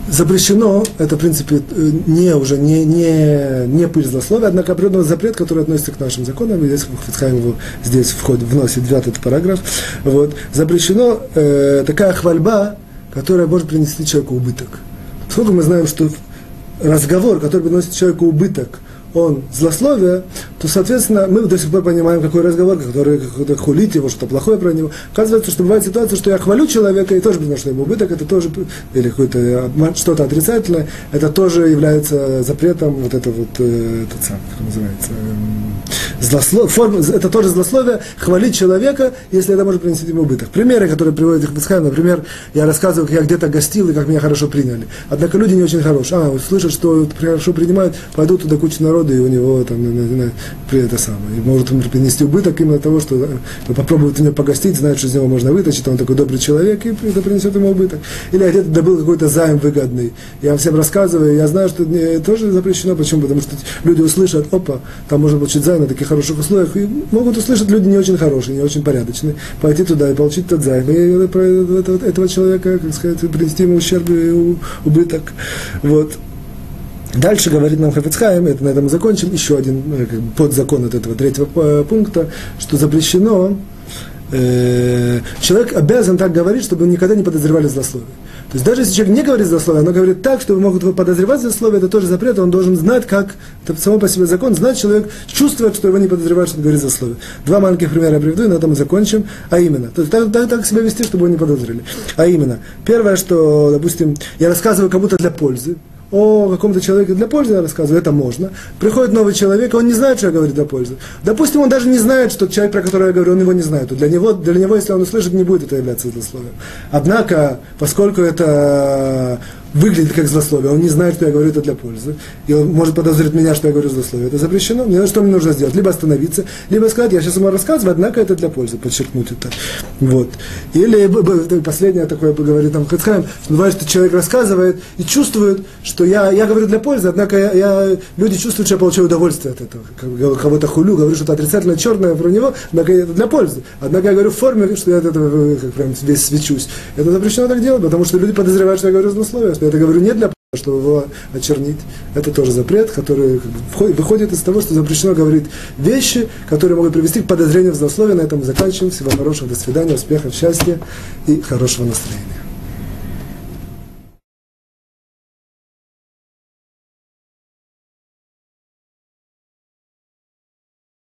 запрещено, это, в принципе, не уже не, не, не пыль злословия, однако определенный запрет, который относится к нашим законам, и здесь Хацхайм его здесь входит, вносит девятый параграф, вот, запрещено э, такая хвальба, которая может принести человеку убыток. Сколько мы знаем, что разговор, который приносит человеку убыток, он злословие, то, соответственно, мы до сих пор понимаем, какой разговор, который какой-то хулит его, что плохое про него. Оказывается, что бывает ситуация, что я хвалю человека и тоже приношу ему убыток, это тоже, или какое-то что-то отрицательное, это тоже является запретом вот это вот, э, этот сам, как называется, э, злослов, форм, это тоже злословие, хвалить человека, если это может принести ему убыток. Примеры, которые приводят их Писхайм, например, я рассказываю, как я где-то гостил и как меня хорошо приняли. Однако люди не очень хорошие. А, слышат, что хорошо принимают, пойдут туда куча народа, и у него там, это самое. И может принести убыток именно того, что э, попробует у него погостить, знает, что из него можно вытащить, он такой добрый человек, и это принесет ему убыток. Или где-то добыл какой-то займ выгодный. Я всем рассказываю, я знаю, что это тоже запрещено. Почему? Потому что люди услышат, опа, там можно получить займ на таких хороших условиях, и могут услышать люди не очень хорошие, не очень порядочные, пойти туда и получить этот займ. И этого, этого человека, как сказать, принести ему ущерб и убыток. Вот. Дальше говорит нам Хафицхайм, это на этом мы закончим, еще один э, как бы, подзакон от этого третьего э, пункта, что запрещено, э, человек обязан так говорить, чтобы никогда не подозревали злословие. То есть даже если человек не говорит злословие, но говорит так, что могут его подозревать злословие, это тоже запрет, он должен знать, как, это само по себе закон, знать человек, чувствует, что его не подозревают, что он говорит злословие. Два маленьких примера я приведу, и на этом мы закончим. А именно, то есть так, так, так себя вести, чтобы его не подозрели. А именно, первое, что, допустим, я рассказываю кому-то для пользы, о каком-то человеке для пользы я рассказываю, это можно. Приходит новый человек, он не знает, что я говорю для пользы. Допустим, он даже не знает, что человек, про которого я говорю, он его не знает. Для него, для него если он услышит, не будет это являться злословием. Однако, поскольку это выглядит как злословие, он не знает, что я говорю это для пользы, и он может подозревать меня, что я говорю злословие, это запрещено. Мне что мне нужно сделать? Либо остановиться, либо сказать, я сейчас ему рассказываю, однако это для пользы, подчеркнуть это. Вот. Или последнее такое говорит там Хацхайм, что бывает, что человек рассказывает и чувствует, что я, я говорю для пользы, однако я, я, люди чувствуют, что я получаю удовольствие от этого. Кого-то хулю, говорю что-то отрицательно черное про него, однако это для пользы. Однако я говорю в форме, что я от этого как прям весь свечусь. Это запрещено так делать, потому что люди подозревают, что я говорю злословие я это говорю не для чтобы его очернить. Это тоже запрет, который выходит из того, что запрещено говорить вещи, которые могут привести к подозрению в злословие. На этом мы заканчиваем. Всего хорошего, до свидания, успехов, счастья и хорошего настроения.